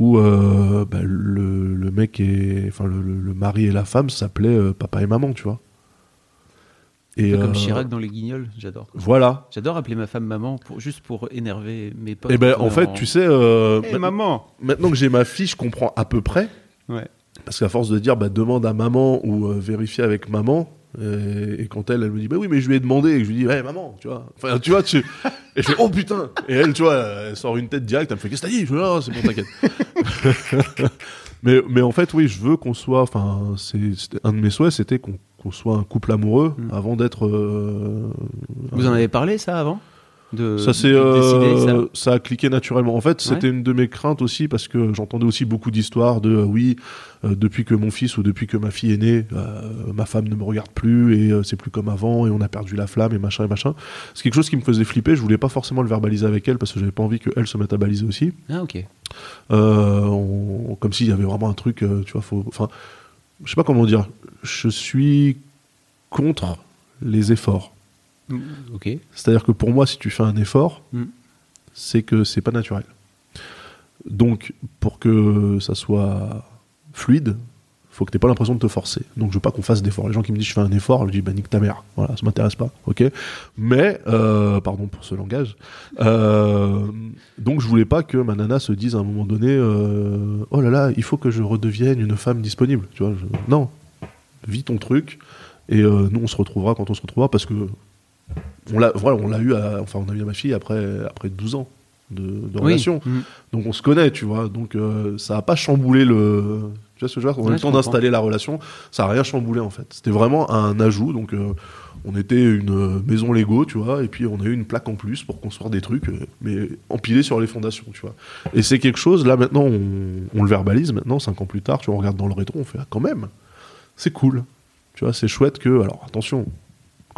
B: où euh, bah, le, le mec et enfin le, le- le mari et la femme s'appelaient euh, papa et maman, tu vois. Et
C: Comme
B: euh,
C: Chirac dans les Guignols, j'adore.
B: Voilà.
C: J'adore appeler ma femme maman pour, juste pour énerver mes potes.
B: Et ben
C: quand on
B: en fait, tu sais, euh,
C: Eh,
B: ma-
C: maman
B: maintenant que j'ai ma fille, je comprends à peu près.
C: Ouais.
B: Parce qu'à force de dire bah, demande à maman ou euh, vérifie avec maman, euh, et, quand elle, elle me dit bah oui, mais je lui ai demandé, et que je lui dis ouais, maman, tu vois. Enfin, tu vois, tu... <laughs> et je fais oh putain Et elle, tu vois, elle sort une tête directe, elle me fait qu'est-ce que t'as dit? Je fais non, c'est bon, t'inquiète. <laughs> mais, mais en fait, oui, je veux qu'on soit, enfin, un de mes souhaits, c'était qu'on qu'on soit un couple amoureux
C: Mm.
B: avant d'être. euh,
C: Vous en avez parlé, ça, avant? De,
B: ça c'est
C: de
B: euh,
C: ça
B: ça a cliqué naturellement. En fait,
C: Ouais.
B: c'était une de mes craintes aussi parce que j'entendais aussi beaucoup d'histoires de euh, oui, euh, depuis que mon fils ou depuis que ma fille est née, ma femme ne me regarde plus et c'est plus comme avant et on a perdu la flamme et machin et machin. C'est quelque chose qui me faisait flipper. Je voulais pas forcément le verbaliser avec elle parce que j'avais pas envie qu'elle se mette à baliser aussi.
C: Ah, ok.
B: On- comme s'il y avait vraiment un truc, tu vois, faut, enfin, je sais pas comment dire. Je suis contre les efforts.
C: Mm.
B: C'est-à-dire que pour moi, si tu fais un effort,
C: Mm.
B: c'est que c'est pas naturel. Donc, pour que ça soit fluide, faut que tu pas l'impression de te forcer. Donc, je veux pas qu'on fasse d'efforts. Les gens qui me disent je fais un effort, je dis bah nique ta mère. Voilà, ça m'intéresse pas. Ok. Mais, euh, pardon pour ce langage. Euh, donc, je voulais pas que ma nana se dise à un moment donné euh, oh là là, il faut que je redevienne une femme disponible. Tu vois je- Non, vis ton truc. Et nous, on se retrouvera quand on se retrouvera parce que on l'a voilà, on l'a eu à, enfin on a eu à ma fille après après 12 ans de, de
C: Oui.
B: relation.
C: Mm.
B: Donc on se connaît, tu vois. Donc euh, ça a pas chamboulé le tu vois ce que je veux dire? On a eu le temps d'installer la relation, ça a rien chamboulé en fait. C'était vraiment un ajout donc euh, on était une euh, maison Lego, tu vois, et puis on a eu une plaque en plus pour construire des trucs, mais empilés sur les fondations, tu vois. Et c'est quelque chose, là maintenant, on, on le verbalise, maintenant, cinq ans plus tard, tu vois, on regarde dans le rétro, on fait, ah, quand même, c'est cool. Tu vois, c'est chouette que, alors attention,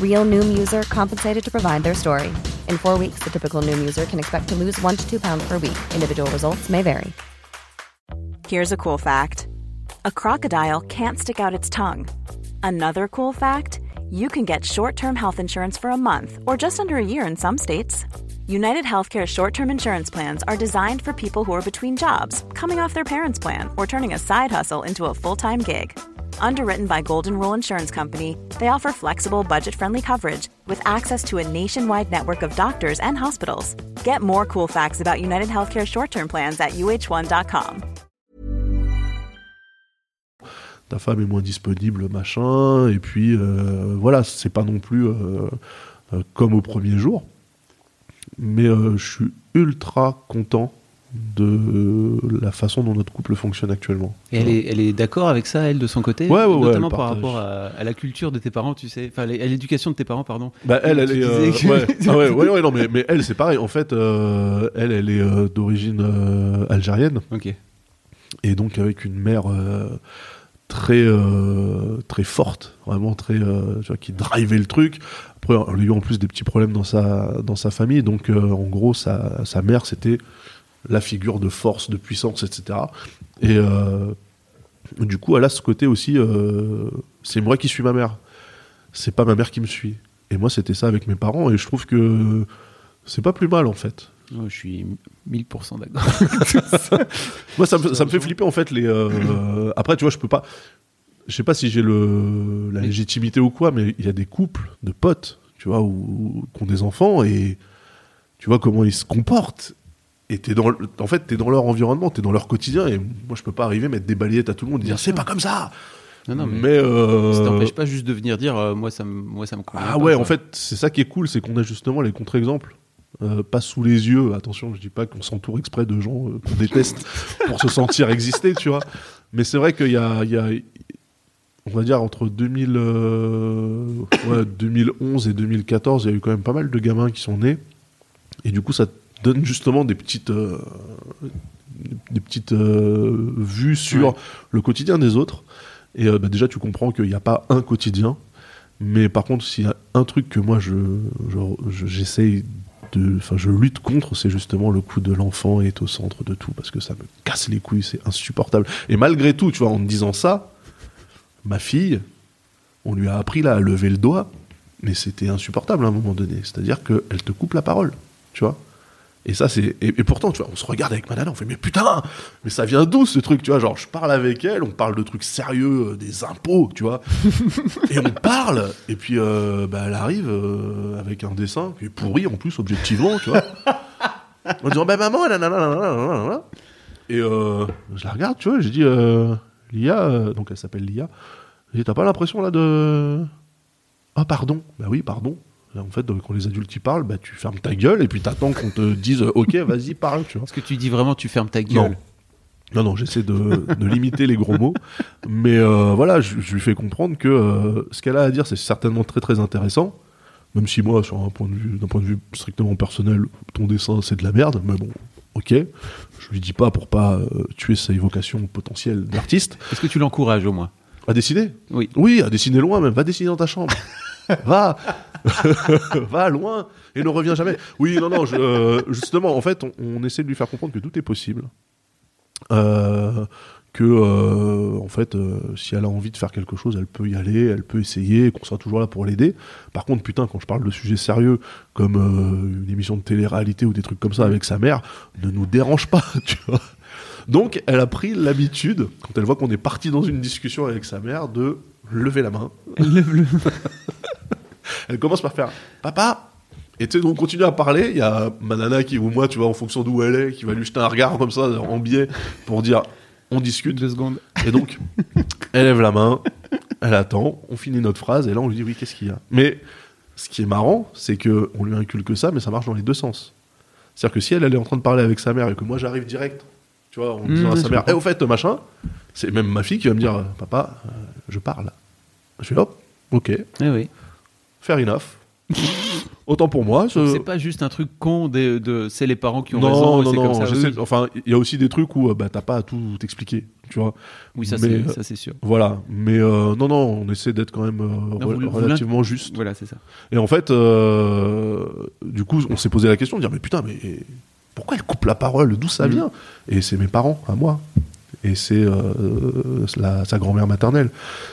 D: Real Noom user compensated to provide their story. In four weeks, the typical Noom user can expect to lose one to two pounds per week. Individual results may vary.
E: Here's a cool fact a crocodile can't stick out its tongue. Another cool fact you can get short term health insurance for a month or just under a year in some states. United Healthcare short term insurance plans are designed for people who are between jobs, coming off their parents' plan, or turning a side hustle into a full time gig. Underwritten by Golden Rule Insurance Company, they offer flexible, budget friendly coverage with access to a nationwide network of doctors and hospitals. Get more cool facts about United Healthcare short term plans at uh1.com.
B: ta femme est moins disponible, machin, et puis euh, voilà, c'est pas non plus euh, euh, comme au premier jour. Mais euh, je suis ultra content de la façon dont notre couple fonctionne actuellement.
C: Et elle est, elle est d'accord avec ça, elle, de son côté?
B: Ouais, ouais, ouais,
C: Notamment
B: elle
C: par rapport à, à la culture de tes parents, tu sais. Enfin, à l'éducation de tes parents, pardon.
B: Bah elle, elle est, euh,
C: que-
B: ouais, <laughs> ah ouais, ouais, ouais, non, mais, mais elle, c'est pareil. En fait, euh, elle, elle est euh, d'origine euh, algérienne.
C: Ok.
B: et donc avec une mère très euh, très forte vraiment très euh, tu vois, qui drivait le truc après elle a eu en plus des petits problèmes dans sa dans sa famille donc euh, en gros sa, sa mère c'était la figure de force de puissance etc et euh, du coup elle a ce côté aussi euh, c'est moi qui suis ma mère c'est pas ma mère qui me suit et moi c'était ça avec mes parents et je trouve que c'est pas plus mal en fait
C: Oh, je suis 1000% d'accord. <laughs>
B: Moi, ça me, ça me fait flipper en fait. Les, euh, après, tu vois, je peux pas. Je sais pas si j'ai le la légitimité ou quoi, mais il y a des couples de potes, tu vois, ou qui ont des enfants et tu vois comment ils se comportent. Et t'es dans, en fait, t'es dans leur environnement, t'es dans leur quotidien. Et moi, je peux pas arriver mettre des balayettes à tout le monde et dire c'est pas comme ça.
C: Non, non, mais,
B: mais euh,
C: ça t'empêche pas juste de venir dire euh, moi ça me moi ça me convient
B: ah
C: pas,
B: ouais,
C: quoi.
B: en fait, c'est ça qui est cool, c'est qu'on a justement les contre-exemples. Euh, pas sous les yeux, attention, je dis pas qu'on s'entoure exprès de gens euh, qu'on déteste <laughs> pour se sentir exister, tu vois. Mais c'est vrai qu'il y a, il y a, on va dire, entre 2000, euh, ouais, 2011 et 2014, il y a eu quand même pas mal de gamins qui sont nés. Et du coup, ça donne justement des petites, euh, des petites euh, vues sur
C: Ouais.
B: le quotidien des autres. Et euh, bah, déjà, tu comprends qu'il n'y a pas un quotidien. Mais par contre, s'il y a un truc que moi, je, je- je- j'essaye de, enfin, je lutte contre, c'est justement le coup de l'enfant est au centre de tout, parce que ça me casse les couilles, c'est insupportable. Et malgré tout, tu vois, en me disant ça, ma fille, on lui a appris là à lever le doigt, mais c'était insupportable à un moment donné. C'est-à-dire qu'elle te coupe la parole, tu vois. Et ça, c'est. Et, et pourtant, tu vois, on se regarde avec Madame, on fait, mais putain, mais ça vient d'où ce truc, tu vois Genre, je parle avec elle, on parle de trucs sérieux, euh, des impôts, tu vois. <laughs> et on parle, et puis euh, bah, elle arrive euh, avec un dessin qui est pourri en plus, objectivement, tu vois. en disant, bah maman, nanana. Et je la regarde, tu vois, j'ai dit, Lia, donc elle s'appelle Lia, j'ai dit, t'as pas l'impression là de. Ah, pardon, bah oui, pardon. En fait, quand les adultes y parlent, bah, tu fermes ta gueule et puis t'attends qu'on te dise Ok, vas-y, parle.
C: Est-ce que tu dis vraiment tu fermes ta gueule?
B: Non, non, j'essaie de, de limiter les gros mots. Mais euh, voilà, je, je lui fais comprendre que euh, ce qu'elle a à dire, c'est certainement très très intéressant. Même si moi, sur un point de vue, d'un point de vue strictement personnel, ton dessin c'est de la merde. Mais bon, ok. Je lui dis pas pour pas euh, tuer sa évocation potentielle d'artiste.
C: Est-ce que tu l'encourages au moins?
B: À dessiner?
C: Oui.
B: Oui, à dessiner loin même. Va dessiner dans ta chambre. <laughs> Va <laughs> Va loin et ne reviens jamais. Oui, non, non, je- euh, justement, en fait, on, on essaie de lui faire comprendre que tout est possible. Euh, que, euh, en fait, euh, si elle a envie de faire quelque chose, elle peut y aller, elle peut essayer, et qu'on sera toujours là pour l'aider. Par contre, putain, quand je parle de sujets sérieux, comme euh, une émission de télé-réalité ou des trucs comme ça avec sa mère, ne nous dérange pas, <laughs> tu vois. Donc, elle a pris l'habitude, quand elle voit qu'on est parti dans une discussion avec sa mère, de lever la main. <laughs> elle commence par faire Papa Et tu sais, on continue à parler. Il y a ma nana qui, ou moi, tu vois, en fonction d'où elle est, qui va lui jeter un regard comme ça, en biais, pour dire on discute.
C: Deux secondes.
B: Et donc, elle lève la main, elle attend, on finit notre phrase, et là on lui dit oui, qu'est-ce qu'il y a? Mais ce qui est marrant, c'est que on lui inculque ça, mais ça marche dans les deux sens. C'est-à-dire que si elle, elle est en train de parler avec sa mère et que moi j'arrive direct, tu vois, en
C: Mmh,
B: disant à sa mère, eh au fait, machin, c'est même ma fille qui va me dire, papa, euh, je parle. Je fais hop, ok,
C: Eh oui.
B: Fair enough. Autant pour moi.
C: C'est pas juste un truc con de, de- c'est les parents qui ont
B: non,
C: raison. et
B: non,
C: c'est
B: non,
C: comme ça.
B: Enfin, il y a aussi des trucs où euh, bah, t'as pas à tout t'expliquer, tu vois.
C: Oui, ça c'est
B: euh,
C: ça, c'est sûr.
B: Voilà, mais euh, non, non, on essaie d'être quand même euh,
C: vous-
B: re-
C: vous
B: relativement juste.
C: Voilà, c'est ça.
B: Et en fait, euh, du coup, on s'est posé la question de dire mais putain, mais pourquoi elle coupe la parole? D'où ça
C: Mhm.
B: vient? Et c'est mes parents, à moi. Et c'est sa grand-mère maternelle.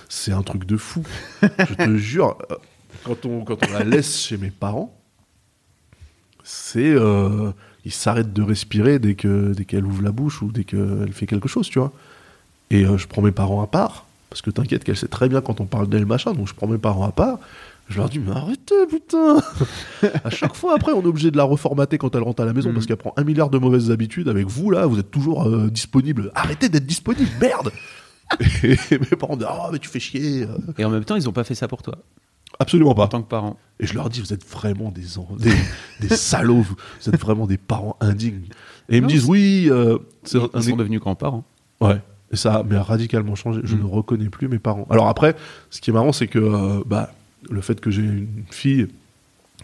B: C'est un truc de fou. Je te <laughs> jure, quand on, quand on la laisse chez mes parents, c'est. Euh, ils s'arrêtent de respirer dès que dès qu'elle ouvre la bouche ou dès qu'elle fait quelque chose, tu vois. Et euh, je prends mes parents à part, parce que t'inquiète qu'elle sait très bien quand on parle d'elle, machin, donc je prends mes parents à part. Je leur dis, mais arrêtez, putain <laughs> À chaque fois, après, on est obligé de la reformater quand elle rentre à la maison parce qu'elle prend un milliard de mauvaises habitudes. Avec vous, là, vous êtes toujours euh, disponible. Arrêtez d'être disponible, merde <laughs> Et mes parents disent, ah, mais tu fais chier.
C: Et en même temps, ils ont pas fait ça pour toi,
B: Absolument
C: en
B: pas.
C: tant que parent.
B: Et je leur dis, vous êtes vraiment des, en- des, <laughs> des salauds, vous, vous êtes vraiment des parents indignes. Et ils me disent, oui, euh, c'est
C: Ils,
B: un-
C: ils sont devenus grands-parents.
B: Ouais. Et ça a radicalement changé. Je
C: Mm.
B: ne reconnais plus mes parents. Alors après, ce qui est marrant, c'est que euh, bah, le fait que j'ai une fille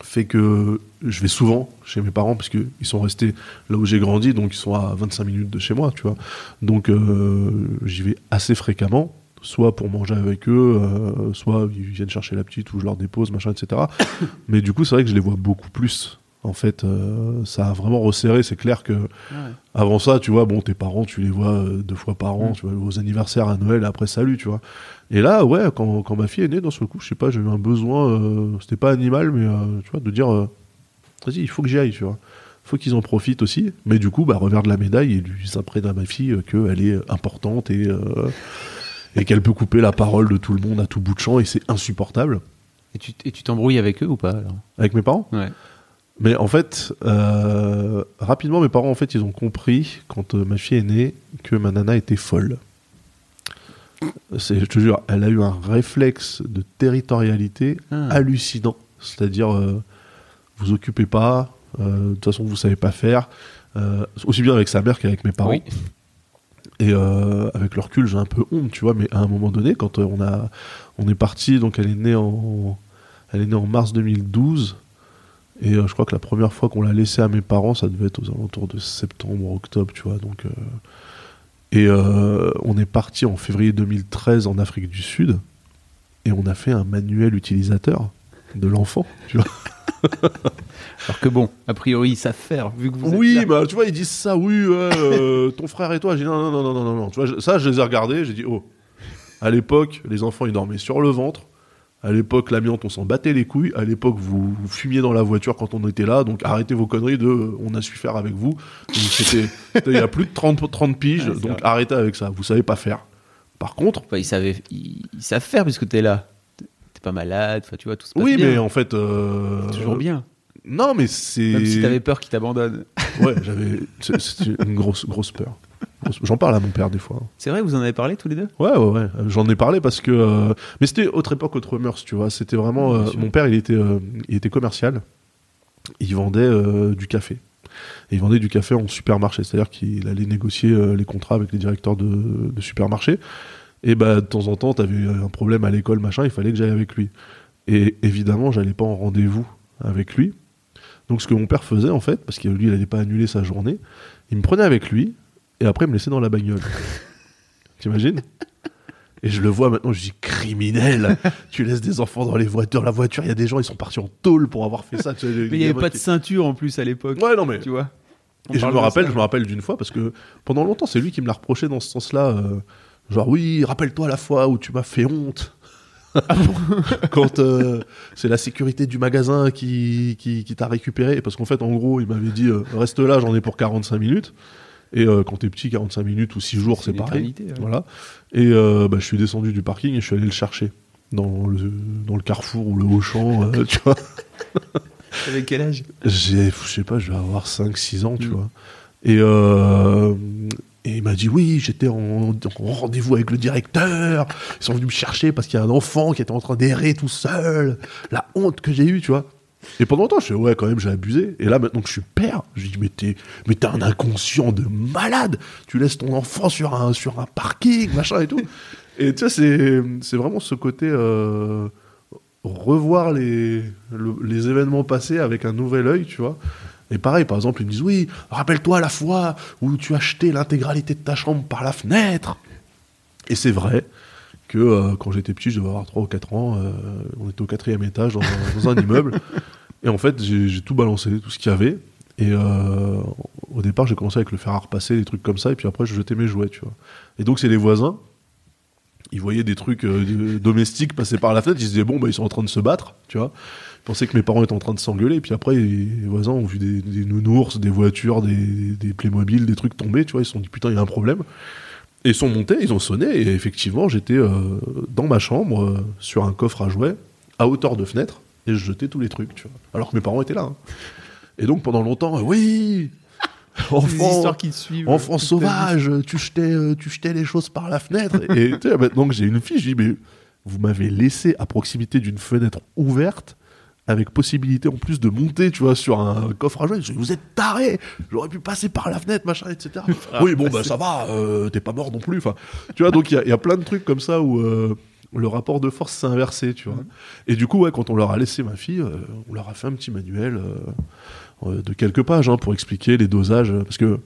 B: fait que je vais souvent chez mes parents, parce qu'ils sont restés là où j'ai grandi, donc ils sont à 25 minutes de chez moi, tu vois. Donc euh, j'y vais assez fréquemment, soit pour manger avec eux, euh, soit ils viennent chercher la petite ou je leur dépose, machin, etc. <coughs> Mais du coup, c'est vrai que je les vois beaucoup plus. En fait, euh, ça a vraiment resserré. C'est clair que avant ça, tu vois, bon, tes parents, tu les vois euh, deux fois par an,
C: Mm.
B: tu vois, aux anniversaires, à Noël, après salut, tu vois. Et là, ouais, quand, quand ma fille est née, dans ce coup, je sais pas, j'ai eu un besoin, c'était pas animal, mais tu vois, de dire, vas-y, il faut que j'y aille, tu vois. faut qu'ils en profitent aussi. Mais du coup, bah, revers de la médaille, et lui à ma fille qu'elle est importante et, euh, <laughs> et qu'elle peut couper la parole de tout le monde à tout bout de champ, et c'est insupportable.
C: Et tu et tu t'embrouilles avec eux ou pas alors?
B: Avec mes parents?
C: Ouais.
B: Mais en fait, euh, rapidement, mes parents, en fait, ils ont compris, quand euh, ma fille est née, que ma nana était folle. C'est, je te jure, elle a eu un réflexe de territorialité
C: Ah.
B: hallucinant. C'est-à-dire, euh, vous occupez pas, euh, de toute façon, vous savez pas faire. Aussi bien avec sa mère qu'avec mes parents.
C: Oui.
B: Et euh, avec le recul, j'ai un peu honte, tu vois, mais à un moment donné, quand euh, on, a, on est parti, donc elle est née en, elle est née en mars 2012, et euh, je crois que la première fois qu'on l'a laissée à mes parents, ça devait être aux alentours de septembre, octobre, tu vois, donc... et on est parti en février 2013 en Afrique du Sud, et on a fait un manuel utilisateur de l'enfant, tu vois. <laughs>
C: Alors que bon, a priori, ils savent faire, vu que vous êtes
B: Oui,
C: là.
B: bah tu vois, ils disent ça, oui, ouais, euh, ton frère et toi. J'ai dit non, non, non, non, non, non, non. Tu vois, je- ça, je les ai regardés, j'ai dit, oh, à l'époque, les enfants, ils dormaient sur le ventre. À l'époque, l'amiante, on s'en battait les couilles. À l'époque, vous, vous fumiez dans la voiture quand on était là. Donc, arrêtez vos conneries de euh, on a su faire avec vous. Donc, C'était c'était il y a plus de 30, 30 piges.
C: Ouais, c'est
B: donc,
C: vrai.
B: arrêtez avec ça. Vous savez pas faire. Par contre,
C: Enfin, ils, savaient, ils, ils savent faire puisque t'es là. Pas malade, enfin, tu vois, tout se passe
B: oui,
C: bien.
B: mais en fait. euh,
C: toujours bien.
B: Non, mais c'est.
C: Même si t'avais peur qu'ils t'abandonnent. <laughs>
B: Ouais, j'avais. C'était une grosse, grosse peur. J'en parle à mon père des fois.
C: C'est vrai, vous en avez parlé tous les deux?
B: Ouais, ouais, ouais. Euh, J'en ai parlé parce que. euh, Mais c'était autre époque, autre mœurs, tu vois. C'était vraiment. Euh, mon père, il était, euh, il était commercial. Il vendait du café. Et il vendait du café en supermarché. C'est-à-dire qu'il allait négocier les contrats avec les directeurs de, de supermarché. Et bah, de temps en temps, t'avais un problème à l'école, machin, il fallait que j'aille avec lui. Et évidemment, j'allais pas en rendez-vous avec lui. Donc, ce que mon père faisait, en fait, parce que lui, il allait pas annuler sa journée, il me prenait avec lui et après, il me laissait dans la bagnole. <laughs> T'imagines? Et je le vois maintenant, je dis criminel Tu laisses des enfants dans les voitures. La voiture, il y a des gens, ils sont partis en tôle pour avoir fait ça. tu sais, les
C: Mais il n'y avait pas de ceinture en plus à l'époque.
B: Ouais, non, mais.
C: Tu vois On
B: Et je me rappelle, je me rappelle d'une fois parce que pendant longtemps, c'est lui qui me l'a reproché dans ce sens-là. euh, genre, oui, rappelle-toi la fois où tu m'as fait honte. <laughs> Quand euh, c'est la sécurité du magasin qui, qui, qui t'a récupéré. Parce qu'en fait, en gros, il m'avait dit euh, reste là, j'en ai pour 45 minutes. Et euh, quand t'es petit, 45 minutes ou 6 jours,
C: C'est
B: pareil.
C: ouais.
B: Voilà. Et bah, je suis descendu du parking et je suis allé le chercher dans le, dans le carrefour ou le Auchan, <laughs> tu vois.
C: Avec quel âge?
B: Je sais pas, je vais avoir 5-6 ans, tu vois. Et, et il m'a dit oui, j'étais en, en rendez-vous avec le directeur. Ils sont venus me chercher parce qu'il y a un enfant qui était en train d'errer tout seul. La honte que j'ai eue, tu vois. Et pendant longtemps, je fais ouais, quand même, j'ai abusé. Et là, maintenant que je suis père, je dis mais t'es, mais t'es un inconscient de malade. Tu laisses ton enfant sur un, sur un parking, machin et tout. <laughs> Et tu sais, c'est, c'est vraiment ce côté euh, revoir les, le- les événements passés avec un nouvel œil, tu vois. Et pareil, par exemple, ils me disent oui, rappelle-toi la fois où tu as jeté l'intégralité de ta chambre par la fenêtre. Et c'est vrai que euh, quand j'étais petit, je devais avoir 3 ou 4 ans, euh, on était au quatrième étage dans un, immeuble. Et en fait, j'ai tout balancé, tout ce qu'il y avait. Et euh, au départ, j'ai commencé avec le fer à repasser, des trucs comme ça. Et puis après, je jetais mes jouets, tu vois. Et donc, c'est les voisins. Ils voyaient des trucs domestiques passer par la fenêtre. Ils se disaient, bon, bah, ils sont en train de se battre, tu vois. Ils pensaient que mes parents étaient en train de s'engueuler. Et puis après, les voisins ont vu des, des nounours, des voitures, des, des Playmobil, des trucs tomber, tu vois. Ils se sont dit, putain, il y a un problème. Et ils sont montés, ils ont sonné, et effectivement, j'étais euh, dans ma chambre, euh, sur un coffre à jouets, à hauteur de fenêtre, et je jetais tous les trucs, tu vois. Alors que mes parents étaient là. hein. Et donc, pendant longtemps, euh, oui <laughs> Enfant,
C: qui suivent.
B: enfant sauvage, tu jetais, tu jetais les choses par la fenêtre. Et tu sais, maintenant que j'ai une fille, je dis, mais vous m'avez laissé à proximité d'une fenêtre ouverte, avec possibilité en plus de monter, tu vois, sur un coffre à jouets. Je dis, vous êtes tarés J'aurais pu passer par la fenêtre, machin, etc. <laughs> oui, bon, bah ça va, euh, t'es pas mort non plus. Enfin, tu vois, donc il y a- il y, a plein de trucs comme ça où euh, le rapport de force s'est inversé, tu vois. Et du coup, ouais, quand on leur a laissé ma fille, euh, on leur a fait un petit manuel de quelques pages hein, pour expliquer les dosages, parce que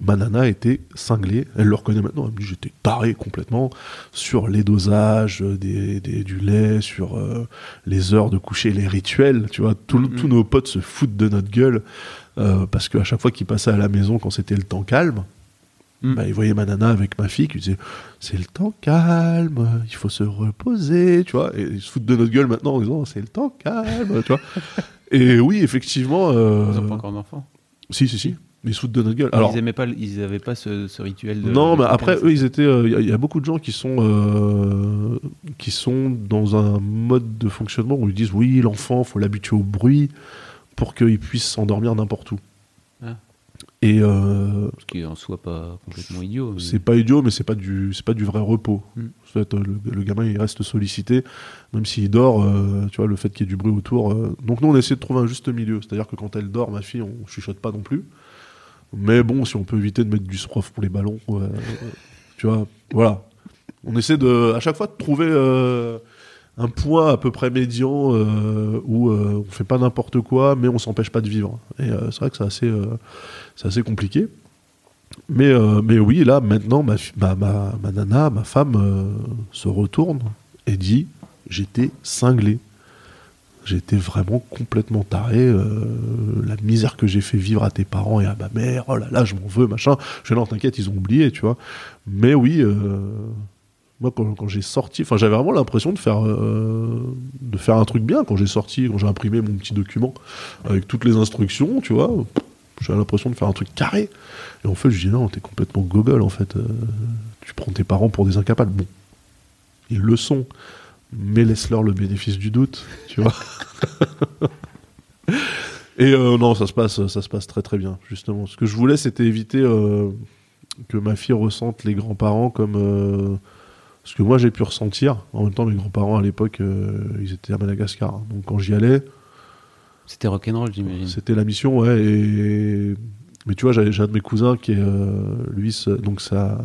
B: ma nana était cinglée, elle le reconnaît maintenant, elle me dit j'étais taré complètement sur les dosages euh, des, des- du lait, sur euh, les heures de coucher, les rituels, tu vois, tout le- tous nos potes se foutent de notre gueule, euh, parce qu'à chaque fois qu'ils passaient à la maison quand c'était le temps calme,
C: Mm.
B: bah, ils voyaient ma nana avec ma fille qui disait c'est le temps calme, il faut se reposer, tu vois, et ils se foutent de notre gueule maintenant en disant c'est le temps calme, tu vois. <laughs> Et oui, effectivement. euh,
C: Ils n'ont pas encore d'enfant.
B: Si, si, si. Ils se foutent de notre gueule.
C: Alors, ils aimaient pas, ils avaient pas ce, ce rituel de.
B: non,
C: de
B: mais après, eux, ils étaient. Il y, a- y a beaucoup de gens qui sont euh, qui sont dans un mode de fonctionnement où ils disent oui, l'enfant, faut l'habituer au bruit pour qu'il puisse s'endormir n'importe où.
C: Ah.
B: Et euh,
C: Ce qui en soit pas complètement idiot. mais-
B: c'est pas idiot, mais c'est pas du c'est pas du vrai repos.
C: Mm.
B: En fait, euh, le, le gamin il reste sollicité, même s'il dort. euh, tu vois, le fait qu'il y ait du bruit autour. euh, Donc nous, on essaie de trouver un juste milieu. C'est-à-dire que quand elle dort, ma fille, on chuchote pas non plus. Mais bon, si on peut éviter de mettre du sprof pour les ballons, euh, tu vois, voilà. On essaie de, à chaque fois, de trouver euh, un point à peu près médian euh, où on fait pas n'importe quoi, mais on s'empêche pas de vivre. Et c'est vrai que c'est assez, assez compliqué. Mais, mais oui, là, maintenant, ma, ma, ma, ma nana, ma femme, se retourne et dit J'étais cinglé. J'étais vraiment complètement taré. euh, la misère que j'ai fait vivre à tes parents et à ma mère, oh là là, je m'en veux, machin. Je fais non, t'inquiète, ils ont oublié, tu vois. Mais oui, euh, moi, quand, j'ai sorti, enfin, j'avais vraiment l'impression de faire, euh, de faire un truc bien quand j'ai sorti, quand j'ai imprimé mon petit document avec toutes les instructions, tu vois. J'avais l'impression de faire un truc carré. Et en fait, je dis non, t'es complètement gogol, en fait. Tu prends tes parents pour des incapables. Bon, ils le sont, mais laisse-leur le bénéfice du doute, tu vois. <laughs> Et euh, non, ça se passe, ça se passe très très bien, justement. Ce que je voulais, c'était éviter euh, que ma fille ressente les grands-parents comme euh, ce que moi j'ai pu ressentir. En même temps, mes grands-parents à l'époque, ils étaient à Madagascar, donc quand j'y allais,
C: C'était rock'n'roll, j'imagine.
B: c'était la mission, ouais. Et... Mais tu vois, j'ai un de mes cousins qui est, lui, donc sa,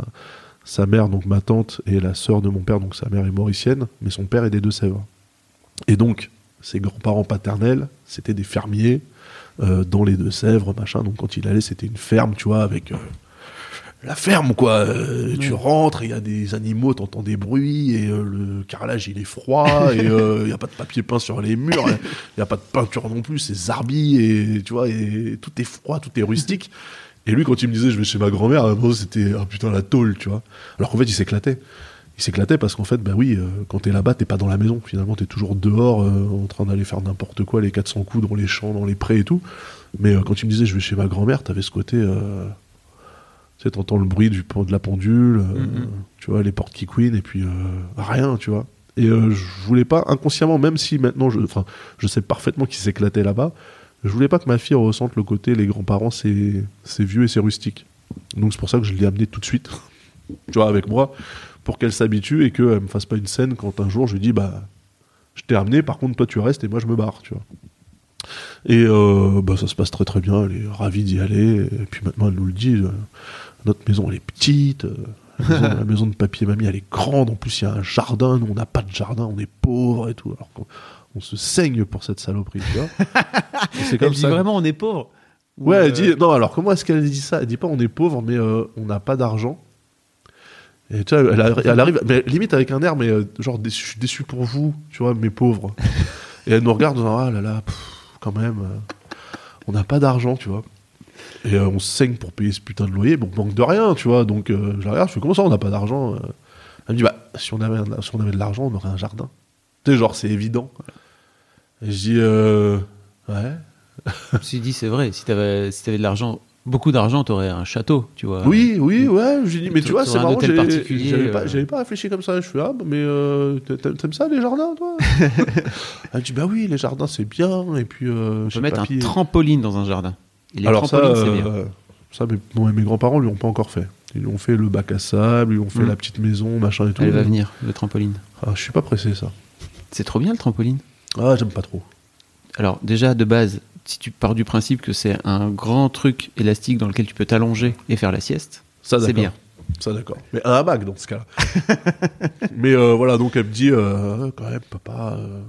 B: sa mère, donc ma tante, et la sœur de mon père, donc sa mère est mauricienne, mais son père est des Deux-Sèvres. Et donc, ses grands-parents paternels, c'était des fermiers euh, dans les Deux-Sèvres, machin. Donc quand il allait, c'était une ferme, tu vois, avec euh, la ferme, quoi. Euh, Tu rentres, il y a des animaux, t'entends des bruits, et le carrelage, il est froid, <laughs> et il n'y a pas de papier peint sur les murs, il n'y a pas de peinture non plus, c'est zarbi, et tu vois, et tout est froid, tout est rustique. Et lui, quand il me disait, je vais chez ma grand-mère, c'était, ah putain, la tôle, tu vois. Alors qu'en fait, il s'éclatait. Il s'éclatait parce qu'en fait, bah oui, euh, quand t'es là-bas, t'es pas dans la maison. Finalement, t'es toujours dehors, euh, en train d'aller faire n'importe quoi, les 400 coups dans les champs, dans les prés et tout. Mais euh, quand il me disait, je vais chez ma grand-mère, t'avais ce côté. Tu sais, t'entends le bruit du, de la pendule,
C: Mhm.
B: tu vois, les portes qui couinent, et puis rien, tu vois. Et je voulais pas, inconsciemment, même si maintenant, je, je sais parfaitement qu'il s'éclatait là-bas, je voulais pas que ma fille ressente le côté les grands-parents, c'est c'est vieux et c'est rustique. Donc c'est pour ça que je l'ai amené tout de suite, <laughs> tu vois, avec moi, pour qu'elle s'habitue et qu'elle me fasse pas une scène quand un jour je lui dis, bah, je t'ai amené, par contre, toi tu restes et moi je me barre, tu vois. Et euh, bah, ça se passe très très bien, elle est ravie d'y aller. Et puis maintenant, elle nous le dit, euh, notre maison elle est petite, euh, la, maison, <laughs> la maison de papy et mamie elle est grande, en plus il y a un jardin, nous on n'a pas de jardin, on est pauvres et tout. Alors on se saigne pour cette saloperie, tu vois. <laughs> C'est
C: Elle
B: comme
C: dit
B: ça.
C: vraiment on est pauvre. Ou,
B: Ouais, elle
C: euh,
B: dit. Non, alors comment est-ce qu'elle dit ça Elle dit pas on est pauvre, mais euh, on n'a pas d'argent. Et tu vois, elle, arri- elle arrive, mais limite avec un air, mais euh, genre je suis déçu pour vous, tu vois, mes pauvres. <laughs> Et elle nous regarde en disant ah là là, pff, quand même, on n'a pas d'argent, tu vois. Et on se saigne pour payer ce putain de loyer, bon, on manque de rien, tu vois. Donc je la regarde, je fais comment ça, on n'a pas d'argent Elle me dit bah si on avait, un- si on avait de l'argent, on aurait un jardin. Tu sais, genre c'est évident. Et je dis euh, ouais.
C: Je me suis dit, c'est vrai, si t'avais si de l'argent, beaucoup d'argent, t'aurais un château, tu vois.
B: Oui, oui, ouais. J'ai dit, mais tu vois, c'est marrant. J'avais pas,
C: euh.
B: j'avais pas réfléchi comme ça. Je fais, ah, mais euh, t'a- t'a- t'aimes ça, les jardins, toi? <laughs> Elle dit, bah oui, les jardins, c'est bien. Et puis, euh,
C: On peut mettre
B: papy-
C: un trampoline dans un jardin. Et les
B: Alors, ça,
C: bien.
B: euh, ça mes, bon, mes grands-parents lui ont pas encore fait. Ils lui ont fait le bac à sable, ils lui ont fait
C: Mm.
B: la petite maison, machin et tout.
C: Elle va venir, le trampoline.
B: Ah, je suis pas pressé, ça.
C: C'est trop bien le trampoline?
B: Ah, j'aime pas trop.
C: Alors déjà de base, si tu pars du principe que c'est un grand truc élastique dans lequel tu peux t'allonger et faire la sieste,
B: Ça,
C: c'est bien.
B: Ça, d'accord. Mais un hamac, dans ce cas-là. <laughs> mais euh, voilà, donc elle me dit, euh, quand même, papa, euh,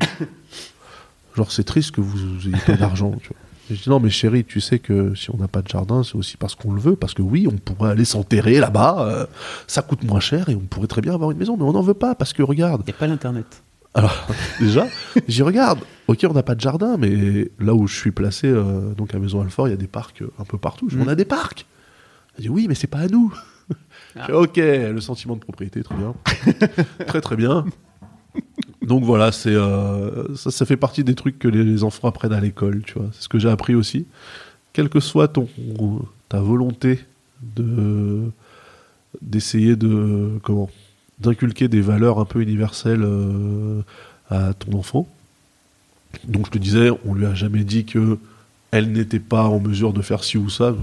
B: genre, c'est triste que vous ayez pas d'argent, tu vois. Et je dis, non, mais chérie, tu sais que si on n'a pas de jardin, c'est aussi parce qu'on le veut, parce que oui, on pourrait aller s'enterrer là-bas, ça coûte moins cher et on pourrait très bien avoir une maison, mais on n'en veut pas, parce que regarde,
C: Il n'y a pas l'internet.
B: Alors, <laughs> déjà, j'y regarde. Ok, on n'a pas de jardin, mais là où je suis placé, euh, donc à Maison Alfort, il y a des parcs euh, un peu partout. Je dis,
C: Mm.
B: On a des parcs. Elle dit oui, mais c'est pas à nous.
C: Ah.
B: Ok, le sentiment de propriété, très bien. <laughs> très très bien. Donc voilà, c'est euh, ça, ça fait partie des trucs que les, les enfants apprennent à l'école, tu vois. C'est ce que j'ai appris aussi. Quelle que soit ton ta volonté de d'essayer de comment d'inculquer des valeurs un peu universelles euh, à ton enfant. Donc je te disais, on lui a jamais dit que elle n'était pas en mesure de faire ci ou ça. Euh,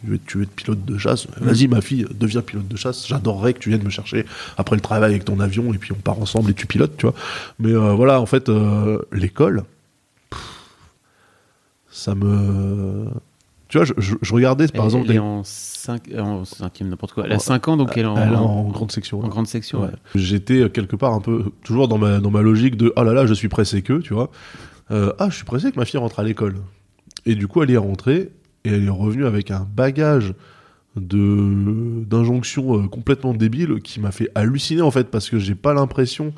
B: Tu veux être, tu veux être pilote de chasse Vas-y, ma fille, deviens pilote de chasse. J'adorerais que tu viennes me chercher après le travail avec ton avion et puis on part ensemble et tu pilotes, tu vois. Mais euh, voilà, en fait, euh, l'école, ça me. Tu vois, je, je- je regardais par
C: elle,
B: exemple.
C: elle est en, cinq, en cinquième, n'importe quoi. Elle a 5 ans, donc elle est en,
B: elle est en grande section.
C: en
B: là.
C: grande section.
B: Ouais.
C: ouais.
B: J'étais euh, quelque part un peu toujours dans ma, dans ma logique de ah là là, je suis pressé que, tu vois. Euh, ah, je suis pressé que ma fille rentre à l'école. Et du coup, elle est rentrée et elle est revenue avec un bagage de d'injonctions euh, complètement débiles qui m'a fait halluciner en fait parce que j'ai pas l'impression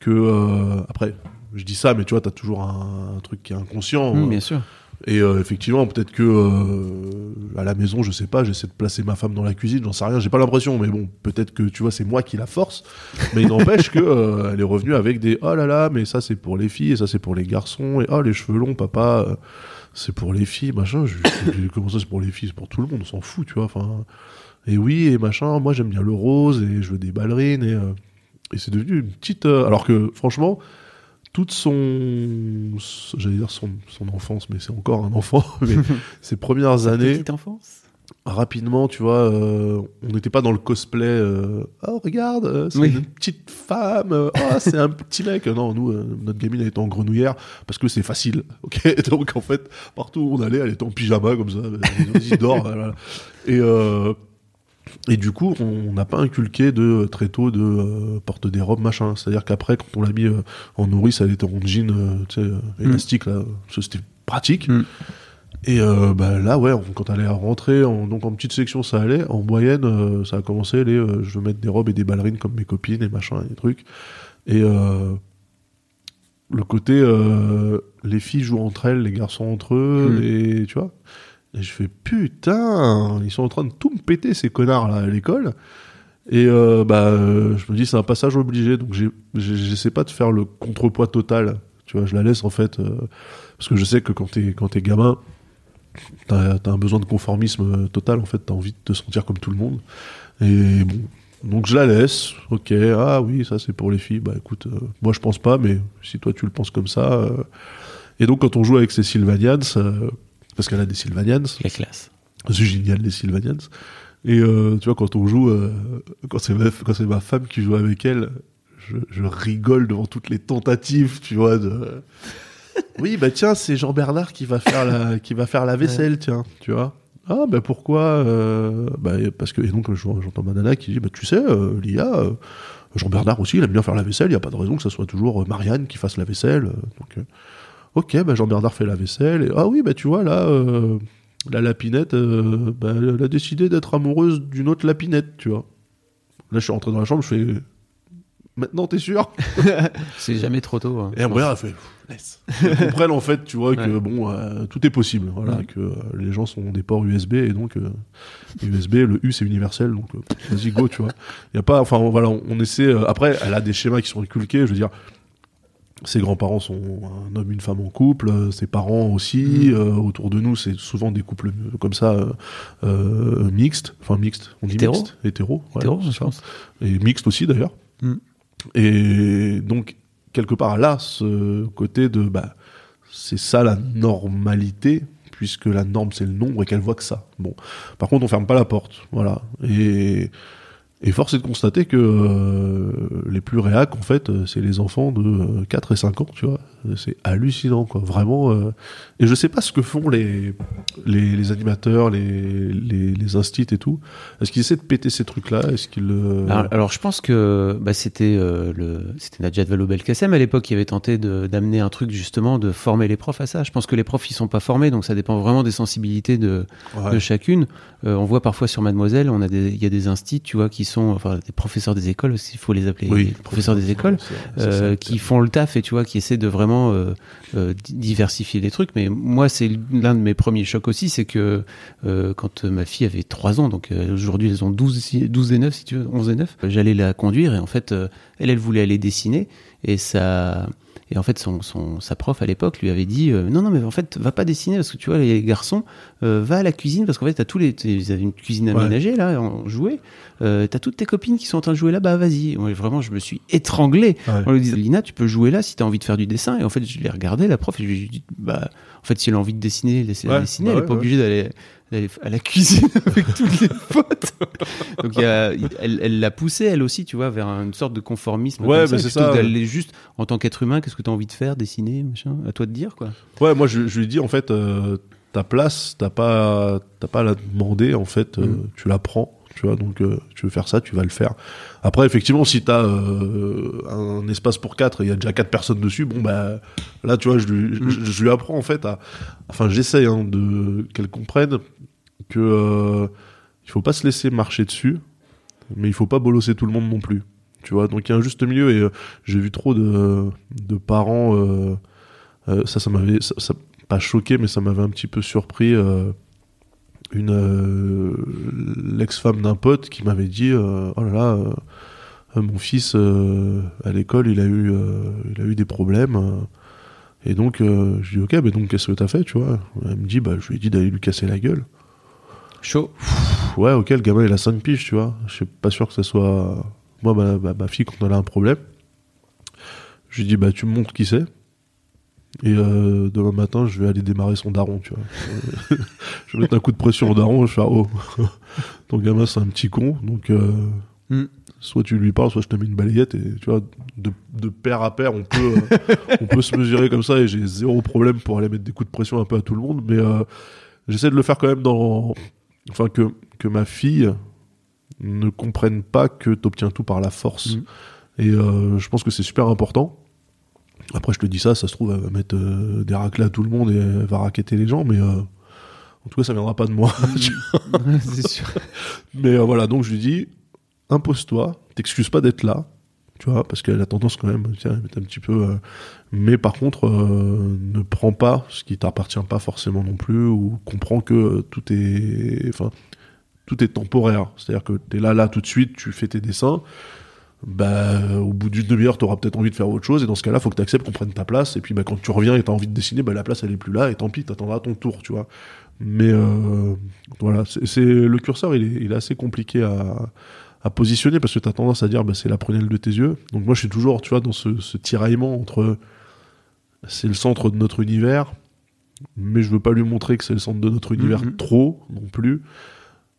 B: que euh, après je dis ça mais tu vois t'as toujours un, un truc qui est inconscient
C: Mmh,
B: euh,
C: bien sûr.
B: Et euh, effectivement, peut-être que euh, à la maison, je sais pas, j'essaie de placer ma femme dans la cuisine, j'en sais rien, j'ai pas l'impression, mais bon, peut-être que tu vois, c'est moi qui la force. Mais il n'empêche que euh, elle est revenue avec des oh là là, mais ça c'est pour les filles et ça c'est pour les garçons et oh les cheveux longs, papa, c'est pour les filles, machin. Je, je- comment ça c'est pour les filles, c'est pour tout le monde, on s'en fout, tu vois. Enfin, et oui et machin. Moi j'aime bien le rose et je veux des ballerines et c'est devenu une petite. alors que franchement toute son, j'allais dire son, son enfance, mais c'est encore un enfant, <laughs> mais <laughs> ses premières années,
C: Petite enfance.
B: rapidement, tu vois, euh, on n'était pas dans le cosplay, euh, oh regarde, euh, c'est
C: Oui.
B: une petite femme, oh <laughs> c'est un petit mec. Non, nous, notre gamine, elle était en grenouillère parce que c'est facile, ok Donc en fait, partout où on allait, elle était en pyjama comme ça, vas-y, dors, voilà. Et, et du coup, on n'a pas inculqué de très tôt de euh, porte des robes, machin. C'est-à-dire qu'après, quand on l'a mis euh, en nourrice, elle était en jean, euh, euh, élastique, là, c'était pratique.
C: Mm.
B: Et euh, bah, là, ouais, on- quand elle est rentrée, en, donc en petite section, ça allait. En moyenne, euh, ça a commencé, les, euh, je veux mettre des robes et des ballerines comme mes copines et machin, et des trucs. Et euh, le côté, euh, les filles jouent entre elles, les garçons entre eux,
C: Mm.
B: et tu vois. Et je fais putain, ils sont en train de tout me péter ces connards là à l'école. Et euh, bah, euh, je me dis c'est un passage obligé, donc j'essaie pas de faire le contrepoids total. Tu vois, je la laisse en fait euh, parce que je sais que quand t'es quand t'es gamin, t'as as un besoin de conformisme total. En fait, t'as envie de te sentir comme tout le monde. Et bon, Donc je la laisse, ok, ah oui, ça c'est pour les filles, bah écoute, moi je pense pas, mais si toi tu le penses comme ça. Et donc quand on joue avec ces Sylvanians, parce qu'elle a des Sylvanians,
C: La classe.
B: c'est génial les Sylvanians, et euh, tu vois, quand on joue, euh, quand c'est ma, femme qui joue avec elle, je, je rigole devant toutes les tentatives, tu vois, de... <laughs> Oui, bah tiens, c'est Jean-Bernard qui va faire la, qui va faire la vaisselle, tiens, tu vois. Ah, bah pourquoi euh, bah, Parce que, et donc je- j'entends ma nana qui dit, bah tu sais, Lia, euh, Jean-Bernard aussi, il aime bien faire la vaisselle, il n'y a pas de raison que ça soit toujours Marianne qui fasse la vaisselle. donc, ok, bah Jean-Bernard fait la vaisselle, et ah oui, bah tu vois, là, euh, la lapinette, euh, bah, elle a décidé d'être amoureuse d'une autre lapinette, tu vois. Là, je suis rentré dans la chambre, je fais. Maintenant, t'es sûr? <laughs>
C: C'est jamais trop tôt. hein.
B: Et regarde, elle fait. Laisse. Ils comprennent en fait, tu vois, que bon, euh, tout est possible. Voilà,
C: Ouais.
B: que euh, les gens sont des ports USB et donc euh, USB, le U c'est universel, donc vas-y go, tu vois. Il y a pas, enfin voilà, on, on essaie. après, elle a des schémas qui sont inculqués. Je veux dire, ses grands-parents sont un homme, une femme en couple, euh, ses parents aussi.
C: Mm.
B: euh, autour de nous, c'est souvent des couples euh, comme ça, euh, mixtes, enfin mixtes. On dit
C: Hétéro.
B: mixtes, hétéro, ouais,
C: Hétéro, je pense.
B: et mixte aussi d'ailleurs.
C: Mm.
B: Et donc quelque part là, ce côté de bah c'est ça la normalité puisque la norme c'est le nombre et qu'elle voit que ça. Bon, par contre on ferme pas la porte, voilà. Et et force est de constater que euh, les plus réacs, en fait, euh, c'est les enfants de euh, 4 et 5 ans, tu vois. C'est hallucinant, quoi. Vraiment. euh, Et je sais pas ce que font les, les, les animateurs, les, les, les instits et tout. Est-ce qu'ils essaient de péter ces trucs-là? Est-ce qu'ils. euh,
C: Alors, alors, je pense que bah, c'était euh, le c'était Vallaud-Belkacem à l'époque qui avait tenté d'amener un truc justement de former les profs à ça. Je pense que les profs ils sont pas formés donc ça dépend vraiment des sensibilités de,
B: ouais.
C: de chacune. Euh, on voit parfois sur Mademoiselle, on a des il y a des instits tu vois qui sont enfin des professeurs des écoles aussi, il faut les appeler
B: Oui.
C: les professeurs des écoles
B: ça.
C: qui font le taf et tu vois qui essaient de vraiment euh, euh, di- diversifier les trucs. Mais moi c'est l'un de mes premiers chocs aussi c'est que euh, quand ma fille avait 3 ans donc aujourd'hui elles ont 12, si- 12 et 9 si tu veux 11 et 9 euh, j'allais la conduire et en fait elle elle voulait aller dessiner et ça et en fait son, son sa prof à l'époque lui avait dit euh, non non mais en fait va pas dessiner parce que tu vois les garçons euh, va à la cuisine parce qu'en fait t'as tous les ils avaient une cuisine
B: Ouais.
C: aménagée là en jouet euh, t'as toutes tes copines qui sont en train de jouer là bah vas-y Moi, vraiment je me suis étranglé
B: Ouais.
C: on lui disait, Lina, tu peux jouer là si tu as envie de faire du dessin. Et en fait, je l'ai regardé, la prof, et je lui ai dit, bah, en fait, si elle a envie de dessiner, laissez-la
B: Ouais,
C: dessiner.
B: bah
C: elle n'est pas obligée d'aller à la cuisine <laughs> avec toutes les potes. Donc, il y a- elle elle l'a poussée, elle aussi, tu vois, vers une sorte de conformisme.
B: Ouais, mais c'est ça.
C: d'aller juste, en tant qu'être humain, qu'est-ce que tu as envie de faire, dessiner, machin, à toi de dire, quoi.
B: Ouais, moi je, je lui dis en fait, euh, ta place, t'as pas, t'as pas à la demander en fait, euh,
C: Mm.
B: tu la prends, tu vois. Donc euh, tu veux faire ça, tu vas le faire. Après, effectivement, si t'as euh, un espace pour quatre et il y a déjà quatre personnes dessus, bon bah là, tu vois, je lui,
C: Mm.
B: je, je lui apprends en fait à, enfin, j'essaye hein, de qu'elle comprenne que euh, il faut pas se laisser marcher dessus, mais il faut pas bolosser tout le monde non plus. Tu vois, donc il y a un juste milieu et euh, j'ai vu trop de, de parents. euh, ça, ça m'avait ça, ça- pas choqué, mais ça m'avait un petit peu surpris. euh, une euh, l'ex-femme d'un pote qui m'avait dit euh, oh là là, euh, mon fils à l'école, il a eu il a eu des problèmes. et donc je dis ok, mais donc qu'est-ce que t'as fait, tu vois? Elle me dit bah je lui ai dit d'aller lui casser la gueule.
C: Chaud.
B: Pff, Ouais, ok, le gamin il a 5 piges, tu vois. Je suis pas sûr que ça soit. Moi, ma, ma- ma fille, quand elle a un problème, je lui dis, bah, tu me montres qui c'est. Et euh, demain matin, je vais aller démarrer son daron, tu vois. <laughs> Je vais mettre un coup de pression au daron, je vais faire, oh, <laughs> ton gamin c'est un petit con, donc euh,
C: Mm.
B: soit tu lui parles, soit je te mets une balayette, et tu vois, de, de pair à pair, on peut, euh, on peut se mesurer comme ça, et j'ai zéro problème pour aller mettre des coups de pression un peu à tout le monde, mais j'essaie de le faire quand même dans. Enfin, que, que ma fille ne comprenne pas que tu obtiens tout par la force.
C: Mm.
B: Et je pense que c'est super important. Après, je te dis ça, ça se trouve, elle va mettre euh, des raclés à tout le monde et elle va raqueter les gens, mais euh, en tout cas, ça viendra pas de moi. <laughs>
C: Ouais, c'est sûr. <laughs>
B: mais euh, voilà, donc je lui dis, impose-toi, t'excuses pas d'être là, tu vois, parce qu'elle a tendance quand même, tiens, à mettre un petit peu. mais par contre, ne prends pas ce qui t'appartient pas forcément non plus, ou comprends que tout est. Enfin, tout est temporaire. C'est-à-dire que t'es là, là, tout de suite, tu fais tes dessins. Bah, au bout d'une demi-heure, t'auras peut-être envie de faire autre chose, et dans ce cas-là, faut que t'acceptes qu'on prenne ta place, et puis bah, quand tu reviens et t'as envie de dessiner, bah, la place elle est plus là, et tant pis, t'attendras ton tour, tu vois. Mais euh, voilà, c'est le curseur, il est, il est assez compliqué à, à positionner parce que tu as tendance à dire bah, c'est la prunelle de tes yeux. Donc moi je suis toujours tu vois dans ce, ce tiraillement entre c'est le centre de notre univers, mais je veux pas lui montrer que c'est le centre de notre univers
C: Mhm.
B: trop non plus,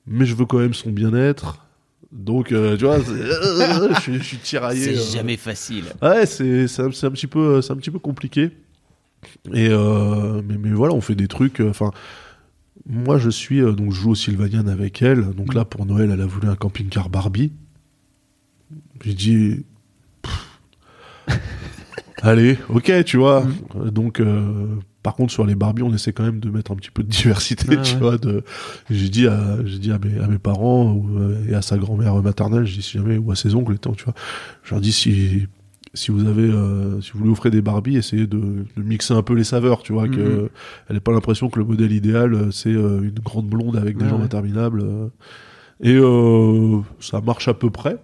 B: mais je veux quand même son bien-être. Donc euh, tu vois, euh, je, suis- je suis tiraillé.
C: C'est
B: euh.
C: jamais facile.
B: Ouais, c'est c'est un, un petit peu c'est un petit peu compliqué. Et mais, mais voilà, on fait des trucs. Enfin, moi je suis donc je joue au Sylvanian avec elle. Donc là pour Noël, elle a voulu un camping-car Barbie. J'ai dit. pff, <laughs> Allez, ok, tu vois. Euh, Donc, par contre, sur les Barbies, on essaie quand même de mettre un petit peu de diversité,
C: Ah <laughs>
B: tu
C: ouais.
B: vois. De... J'ai dit, à, j'ai dit à, mes, à mes parents ou, euh, et à sa grand-mère maternelle, j'ai dit si jamais, ou à ses oncles, tu vois. Je leur dis si, si vous avez, euh, si vous lui offrez des Barbies, essayez de, de mixer un peu les saveurs, tu vois, que
C: Mhm.
B: elle n'ait pas l'impression que le modèle idéal, euh, c'est euh, une grande blonde avec des
C: Ouais,
B: jambes
C: ouais.
B: interminables. et ça marche à peu près.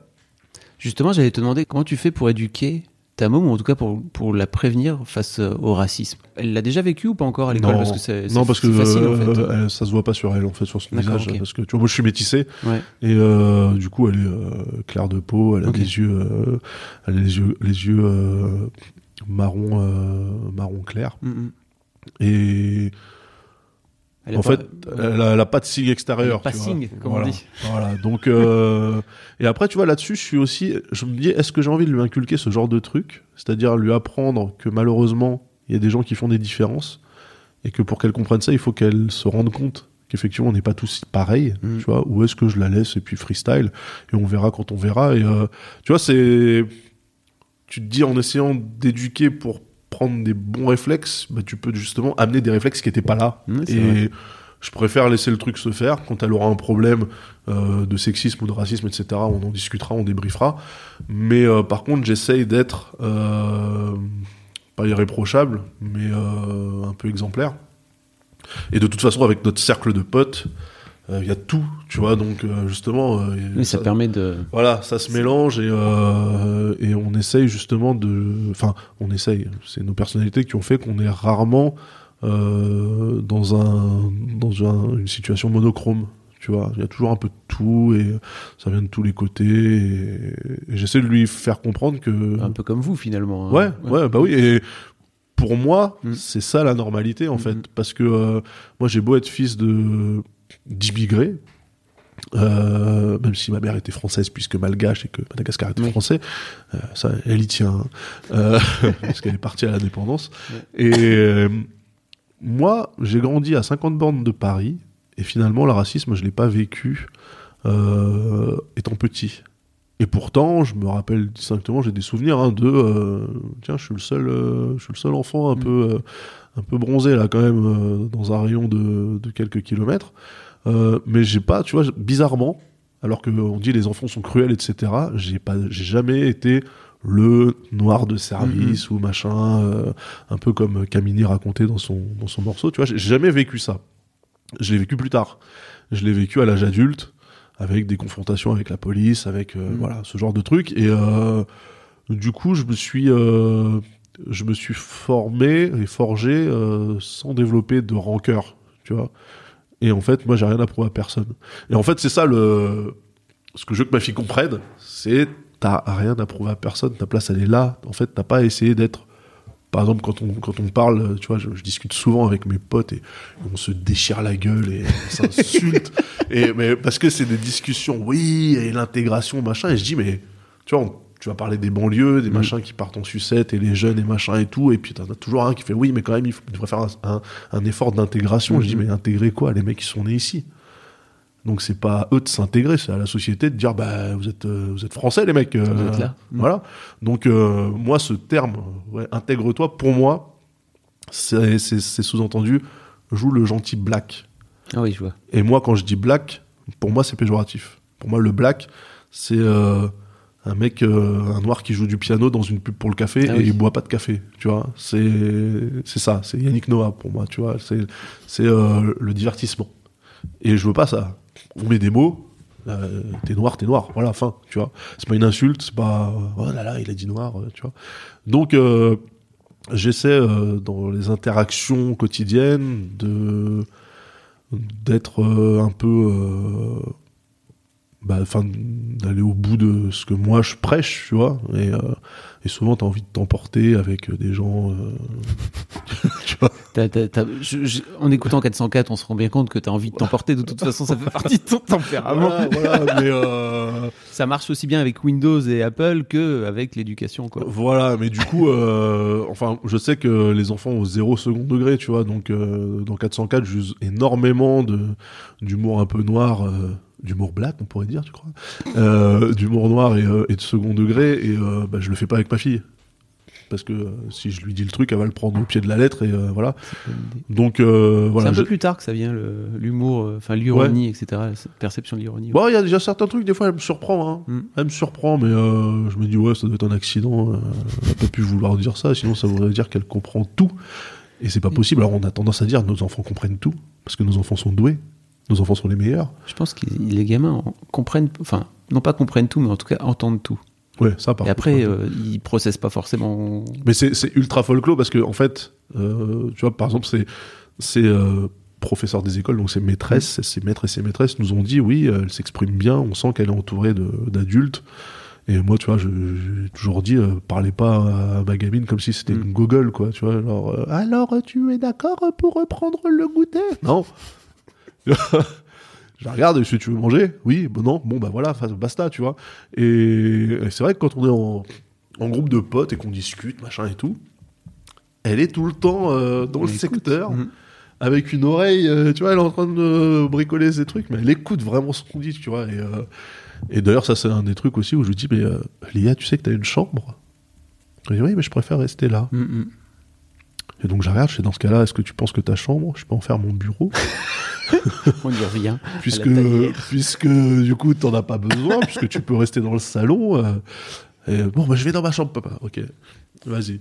C: Justement, j'allais te demander comment tu fais pour éduquer ta môme, ou en tout cas pour, pour la prévenir face euh, au racisme. Elle l'a déjà vécu ou pas encore à l'école?
B: Non.
C: Parce que c'est
B: non, parce que
C: c'est facile en fait.
B: elle- ça se voit pas sur elle, en fait, sur son
C: D'accord,
B: visage.
C: ok.
B: Parce que tu vois, moi, je suis métissé.
C: Ouais.
B: Et euh, du coup, elle est euh, claire de peau, elle a
C: Ok.
B: des yeux, euh, elle a les yeux, les yeux euh, marron, euh, marron clair.
C: Mm, mm.
B: Et
C: Elle
B: en
C: pas-
B: fait, elle, a, elle a pas de signe extérieur.
C: Elle a pas
B: tu vois.
C: signe, comme on dit.
B: Voilà. Donc, euh, et après, tu vois, là-dessus, je suis aussi, je me dis, est-ce que j'ai envie de lui inculquer ce genre de truc, c'est-à-dire lui apprendre que malheureusement, il y a des gens qui font des différences et que pour qu'elle comprenne ça, il faut qu'elle se rende compte qu'effectivement, on n'est pas tous pareils,
C: Mm.
B: tu vois. Ou est-ce que je la laisse et puis freestyle et on verra quand on verra. Et euh, tu vois, c'est, tu te dis en essayant d'éduquer pour prendre des bons réflexes, bah, tu peux justement amener des réflexes qui n'étaient pas là. Et
C: vrai.
B: je préfère laisser le truc se faire. Quand elle aura un problème euh, de sexisme ou de racisme, etc., on en discutera, on débriefera. Mais euh, par contre, j'essaye d'être euh, pas irréprochable, mais euh, un peu exemplaire. Et de toute façon, avec notre cercle de potes, il y a tout, tu vois. Donc euh, justement, euh,
C: Oui, ça, permet de.
B: voilà, ça se mélange et, euh, et on essaye justement de. Enfin, on essaye. C'est nos personnalités qui ont fait qu'on est rarement euh, dans, un, dans un- une situation monochrome. Tu vois, il y a toujours un peu de tout et ça vient de tous les côtés. Et, et j'essaie de lui faire comprendre que.
C: Un peu comme vous finalement. hein.
B: Ouais, ouais, bah oui. Et pour moi,
C: Mm.
B: c'est ça la normalité en
C: Mm,
B: fait.
C: mm.
B: Parce que euh, moi, j'ai beau être fils de d'immigrés, euh, même si ma mère était française puisque malgache et que Madagascar était
C: Oui.
B: français, euh, ça, elle y tient, hein. Euh, <laughs> parce qu'elle est partie à l'indépendance. Et moi, j'ai grandi à 50 bornes de Paris et finalement, le racisme, je l'ai pas vécu étant petit. Et pourtant, je me rappelle distinctement, j'ai des souvenirs hein, de tiens, je suis le seul, je suis le seul enfant un
C: Mm.
B: peu, un peu bronzé là quand même euh, dans un rayon de, de quelques kilomètres. Euh, mais j'ai pas, tu vois, bizarrement, alors que on dit les enfants sont cruels, etc. J'ai pas, j'ai jamais été le noir de service ou machin, euh, un peu comme Camini racontait dans son dans son morceau. Tu vois, j'ai jamais vécu ça. Je l'ai vécu plus tard. Je l'ai vécu à l'âge adulte avec des confrontations avec la police, avec euh,
C: Mm.
B: voilà ce genre de trucs. Et euh, du coup, je me suis, euh, je me suis formé et forgé euh, sans développer de rancœur, tu vois. Et en fait, moi, j'ai rien à prouver à personne. Et en fait, c'est ça le, ce que je veux que ma fille comprenne, c'est t'as rien à prouver à personne. Ta place, elle est là. En fait, t'as pas à essayer d'être par exemple, quand on, quand on parle, tu vois, je, je discute souvent avec mes potes et on se déchire la gueule et on s'insulte. <laughs> et, mais parce que c'est des discussions, oui, et l'intégration, machin. Et je dis, mais, tu vois, on- tu vas parler des banlieues, des
C: Mm.
B: machins qui partent en sucette et les jeunes et machin et tout. Et puis t'en as toujours un qui fait, oui, mais quand même, il, faut, il devrait faire un, un- un effort d'intégration. Je dis,
C: Mhm.
B: mais intégrer quoi? Les mecs qui sont nés ici. Donc c'est pas à eux de s'intégrer, c'est à la société de dire bah vous êtes euh, vous êtes français les mecs. euh,
C: Vous êtes là. Mm.
B: Voilà. Donc euh, moi ce terme euh, ouais, intègre-toi pour moi c'est sous-entendu joue le gentil black.
C: Ah oui, je vois.
B: Et moi quand je dis black, pour moi c'est péjoratif. Pour moi le black c'est euh, un mec euh, un noir qui joue du piano dans une pub pour le café
C: Ah
B: et
C: oui.
B: il boit pas de café, tu vois. C'est c'est ça, c'est Yannick Noah pour moi, tu vois, c'est c'est euh, le divertissement. Et je veux pas ça. On met des mots. euh, t'es noir, t'es noir. Voilà, fin, tu vois. C'est pas une insulte, c'est pas. Oh là là, il a dit noir, euh, tu vois. Donc, euh, j'essaie euh, dans les interactions quotidiennes de d'être un peu. Euh, bah, enfin, d'aller au bout de ce que moi je prêche, tu vois. Et, euh, et souvent, t'as envie de t'emporter avec euh, des gens. euh, <laughs> tu vois.
C: T'as- t'as- t'as- je- je- en écoutant 404, on se rend bien compte que tu as envie de t'emporter. De toute façon, ça fait partie de ton tempérament.
B: Voilà, voilà, mais euh,
C: Ça marche aussi bien avec Windows et Apple que avec l'éducation, quoi.
B: voilà, mais du coup, euh, enfin, je sais que les enfants ont zéro second degré, tu vois. Donc, euh, dans 404, j'use énormément de d'humour un peu noir. D'humour black, on pourrait dire, tu crois? Euh, D'humour noir et, euh, et de second degré, et euh, bah, je le fais pas avec ma fille. Parce que euh, si je lui dis le truc, elle va le prendre au pied de la lettre, et voilà. Donc, euh,
C: C'est
B: voilà.
C: un peu
B: je-
C: plus tard que ça vient, l'humour, enfin l'ironie, etc. Cette perception de l'ironie.
B: Bon, il y a déjà certains trucs, des fois, elle me surprend. Hein.
C: Mm.
B: Elle me surprend, mais je me dis, ouais, ça doit être un accident. elle n'a pas pu vouloir dire ça, sinon ça voudrait dire qu'elle comprend tout. Et c'est pas possible. Alors, on a tendance à dire, nos enfants comprennent tout, parce que nos enfants sont doués. Nos enfants sont les meilleurs.
C: Je pense que les gamins en- comprennent, enfin, non pas comprennent tout, mais en tout cas entendent tout.
B: Ouais, ça, par
C: et
B: contre,
C: après, euh, ils processent pas forcément.
B: Mais c'est ultra folklore, parce que, en fait, euh, tu vois, par exemple, c'est. c'est euh, professeurs des écoles, donc ses maîtresses, ses maîtres et ses maîtresses nous ont dit oui, elle s'exprime bien, on sent qu'elle est entourée d'adultes. Et moi, tu vois, j'ai toujours dit, euh, parlez pas à ma gamine comme si c'était
C: Mm.
B: une gogole, quoi, tu vois. Euh, alors tu es d'accord pour reprendre le goûter? Non. <laughs> <laughs> je la regarde et je dis, tu veux manger? Oui, bon, non, bon, bah voilà, basta, tu vois. Et, et c'est vrai que quand on est en, en groupe de potes et qu'on discute, machin et tout, elle est tout le temps euh, dans le
C: écoute.
B: secteur
C: Mhm.
B: avec une oreille, euh, tu vois, elle est en train de bricoler ses trucs, mais elle écoute vraiment ce qu'on dit, tu vois. Et, euh, et d'ailleurs, ça, c'est un des trucs aussi où je lui dis, mais euh, Léa, tu sais que t'as une chambre? Elle dit, oui, mais je préfère rester là.
C: Mm, mm.
B: Et donc, je regarde, je fais, dans ce cas-là, est-ce que tu penses que ta chambre, je peux en faire mon bureau? <laughs>
C: On y revient. <laughs>
B: puisque, puisque, du coup, t'en as pas besoin, <laughs> puisque tu peux rester dans le salon. euh, et, bon, bah, je vais dans ma chambre, papa. Ok, vas-y.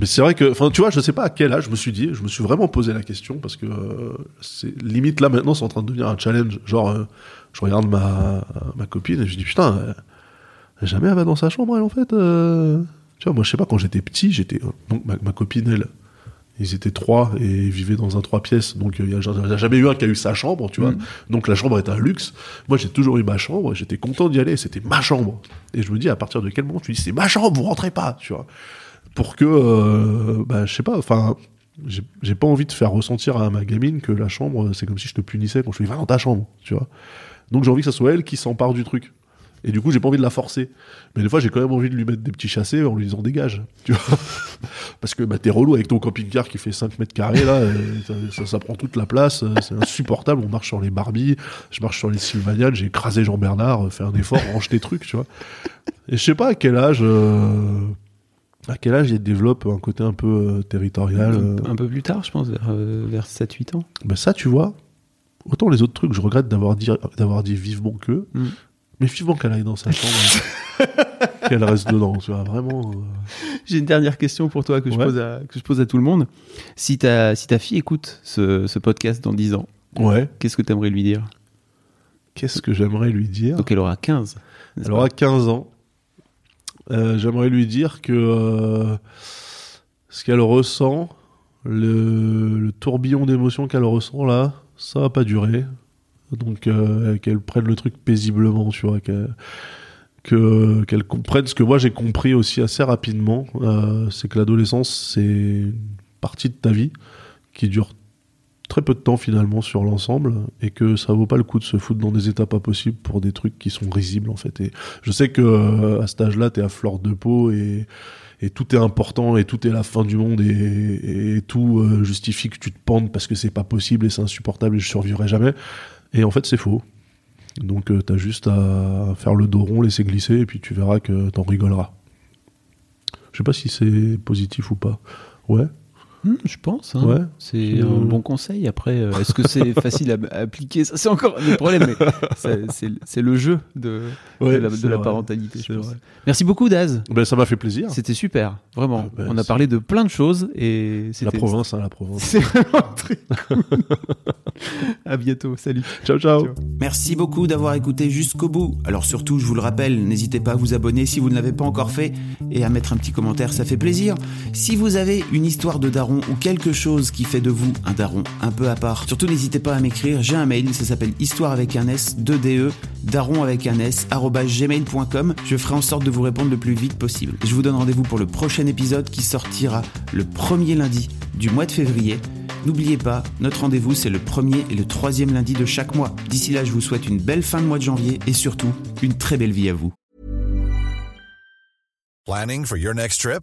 B: Mais c'est vrai que, enfin, tu vois, je sais pas à quel âge je me suis dit, je me suis vraiment posé la question parce que euh, c'est limite là maintenant, c'est en train de devenir un challenge. Genre, euh, je regarde ma, ma copine et je dis putain, jamais elle va dans sa chambre, elle en fait. euh. Tu vois, moi, je sais pas, quand j'étais petit, j'étais euh, donc ma, ma copine, elle, ils étaient trois et ils vivaient dans un trois pièces, donc il y, a y a jamais eu un qui a eu sa chambre, tu vois.
C: Mm.
B: Donc la chambre est un luxe. Moi, j'ai toujours eu ma chambre, et j'étais content d'y aller, c'était ma chambre. Et je me dis, à partir de quel moment tu dis, c'est ma chambre, vous rentrez pas, tu vois. Pour que, euh, bah, je sais pas, enfin, j'ai pas envie de faire ressentir à ma gamine que la chambre, c'est comme si je te punissais quand je lui dis, va dans ta chambre, tu vois. Donc j'ai envie que ça soit elle qui s'empare du truc. Et du coup, j'ai pas envie de la forcer. Mais des fois, j'ai quand même envie de lui mettre des petits chassés en lui disant dégage. <laughs> Tu vois Parce que bah, t'es relou avec ton camping-car qui fait 5 mètres carrés, là. euh, ça, ça, ça prend toute la place. euh, C'est insupportable. On marche sur les Barbies, je marche sur les Sylvaniades, j'ai écrasé Jean-Bernard, euh, fais un effort, range tes trucs, tu vois. Et je sais pas à quel âge. euh, à quel âge il développe un côté un peu euh, territorial euh,
C: Un peu plus tard, je pense, vers, euh, vers 7-8 ans.
B: bah ça, tu vois, autant les autres trucs, je regrette d'avoir dit, d'avoir dit vivement que,
C: Mm.
B: Mais vivement qu'elle aille dans sa chambre, et <laughs> qu'elle reste dedans, tu vois, vraiment. euh,
C: J'ai une dernière question pour toi que je, pose à, que je pose à tout le monde. Si ta, si ta fille écoute ce, ce podcast dans 10 ans,
B: Ouais.
C: qu'est-ce que tu aimerais lui dire?
B: Qu'est-ce que j'aimerais lui dire?
C: Donc elle aura 15. n'est-ce
B: Elle aura 15 ans. Euh, j'aimerais lui dire que euh, ce qu'elle ressent, le, le tourbillon d'émotions qu'elle ressent là, ça va pas durer. Donc euh, qu'elle prenne le truc paisiblement, tu vois, qu'elle que- qu'elle comprenne ce que moi j'ai compris aussi assez rapidement, euh, c'est que l'adolescence c'est une partie de ta vie qui dure très peu de temps finalement sur l'ensemble et que ça vaut pas le coup de se foutre dans des états pas possibles pour des trucs qui sont risibles en fait. Et je sais que euh, à cet âge-là, t'es à fleur de peau et, tout est important et tout est la fin du monde et, et tout euh, justifie que tu te pendes parce que c'est pas possible et c'est insupportable et je survivrai jamais. Et en fait, c'est faux. Donc euh, t'as juste à faire le dos rond, laisser glisser et puis tu verras que t'en rigoleras. Je sais pas si c'est positif ou pas. Ouais.
C: Hmm, je pense. hein.
B: Ouais.
C: C'est un bon conseil. Après, euh, est-ce que c'est <laughs> facile à, à appliquer? Ça, c'est encore un autre problème. Mais c'est- le jeu de, la, de parentalité. je pense. Merci beaucoup, Daz.
B: Ben, ça m'a fait plaisir.
C: C'était super, vraiment.
B: Ah, ben,
C: On a parlé de plein de choses et
B: La
C: c'était
B: province, hein, la province. <laughs>
C: C'est vraiment très cool. à bientôt. Salut.
B: Ciao, ciao.
C: Ciao.
A: Merci beaucoup d'avoir écouté jusqu'au bout. Alors surtout, je vous le rappelle, n'hésitez pas à vous abonner si vous ne l'avez pas encore fait et à mettre un petit commentaire, ça fait plaisir. Si vous avez une histoire de daron ou quelque chose qui fait de vous un daron un peu à part. Surtout n'hésitez pas à m'écrire, j'ai un mail, ça s'appelle histoire avec un S, 2DE, daron avec un S, gmail.com. Je ferai en sorte de vous répondre le plus vite possible. Je vous donne rendez-vous pour le prochain épisode qui sortira le premier lundi du mois de février. N'oubliez pas, notre rendez-vous c'est le premier et le troisième lundi de chaque mois. D'ici là, je vous souhaite une belle fin de mois de janvier et surtout une très belle vie à vous.
F: Planning for your next trip?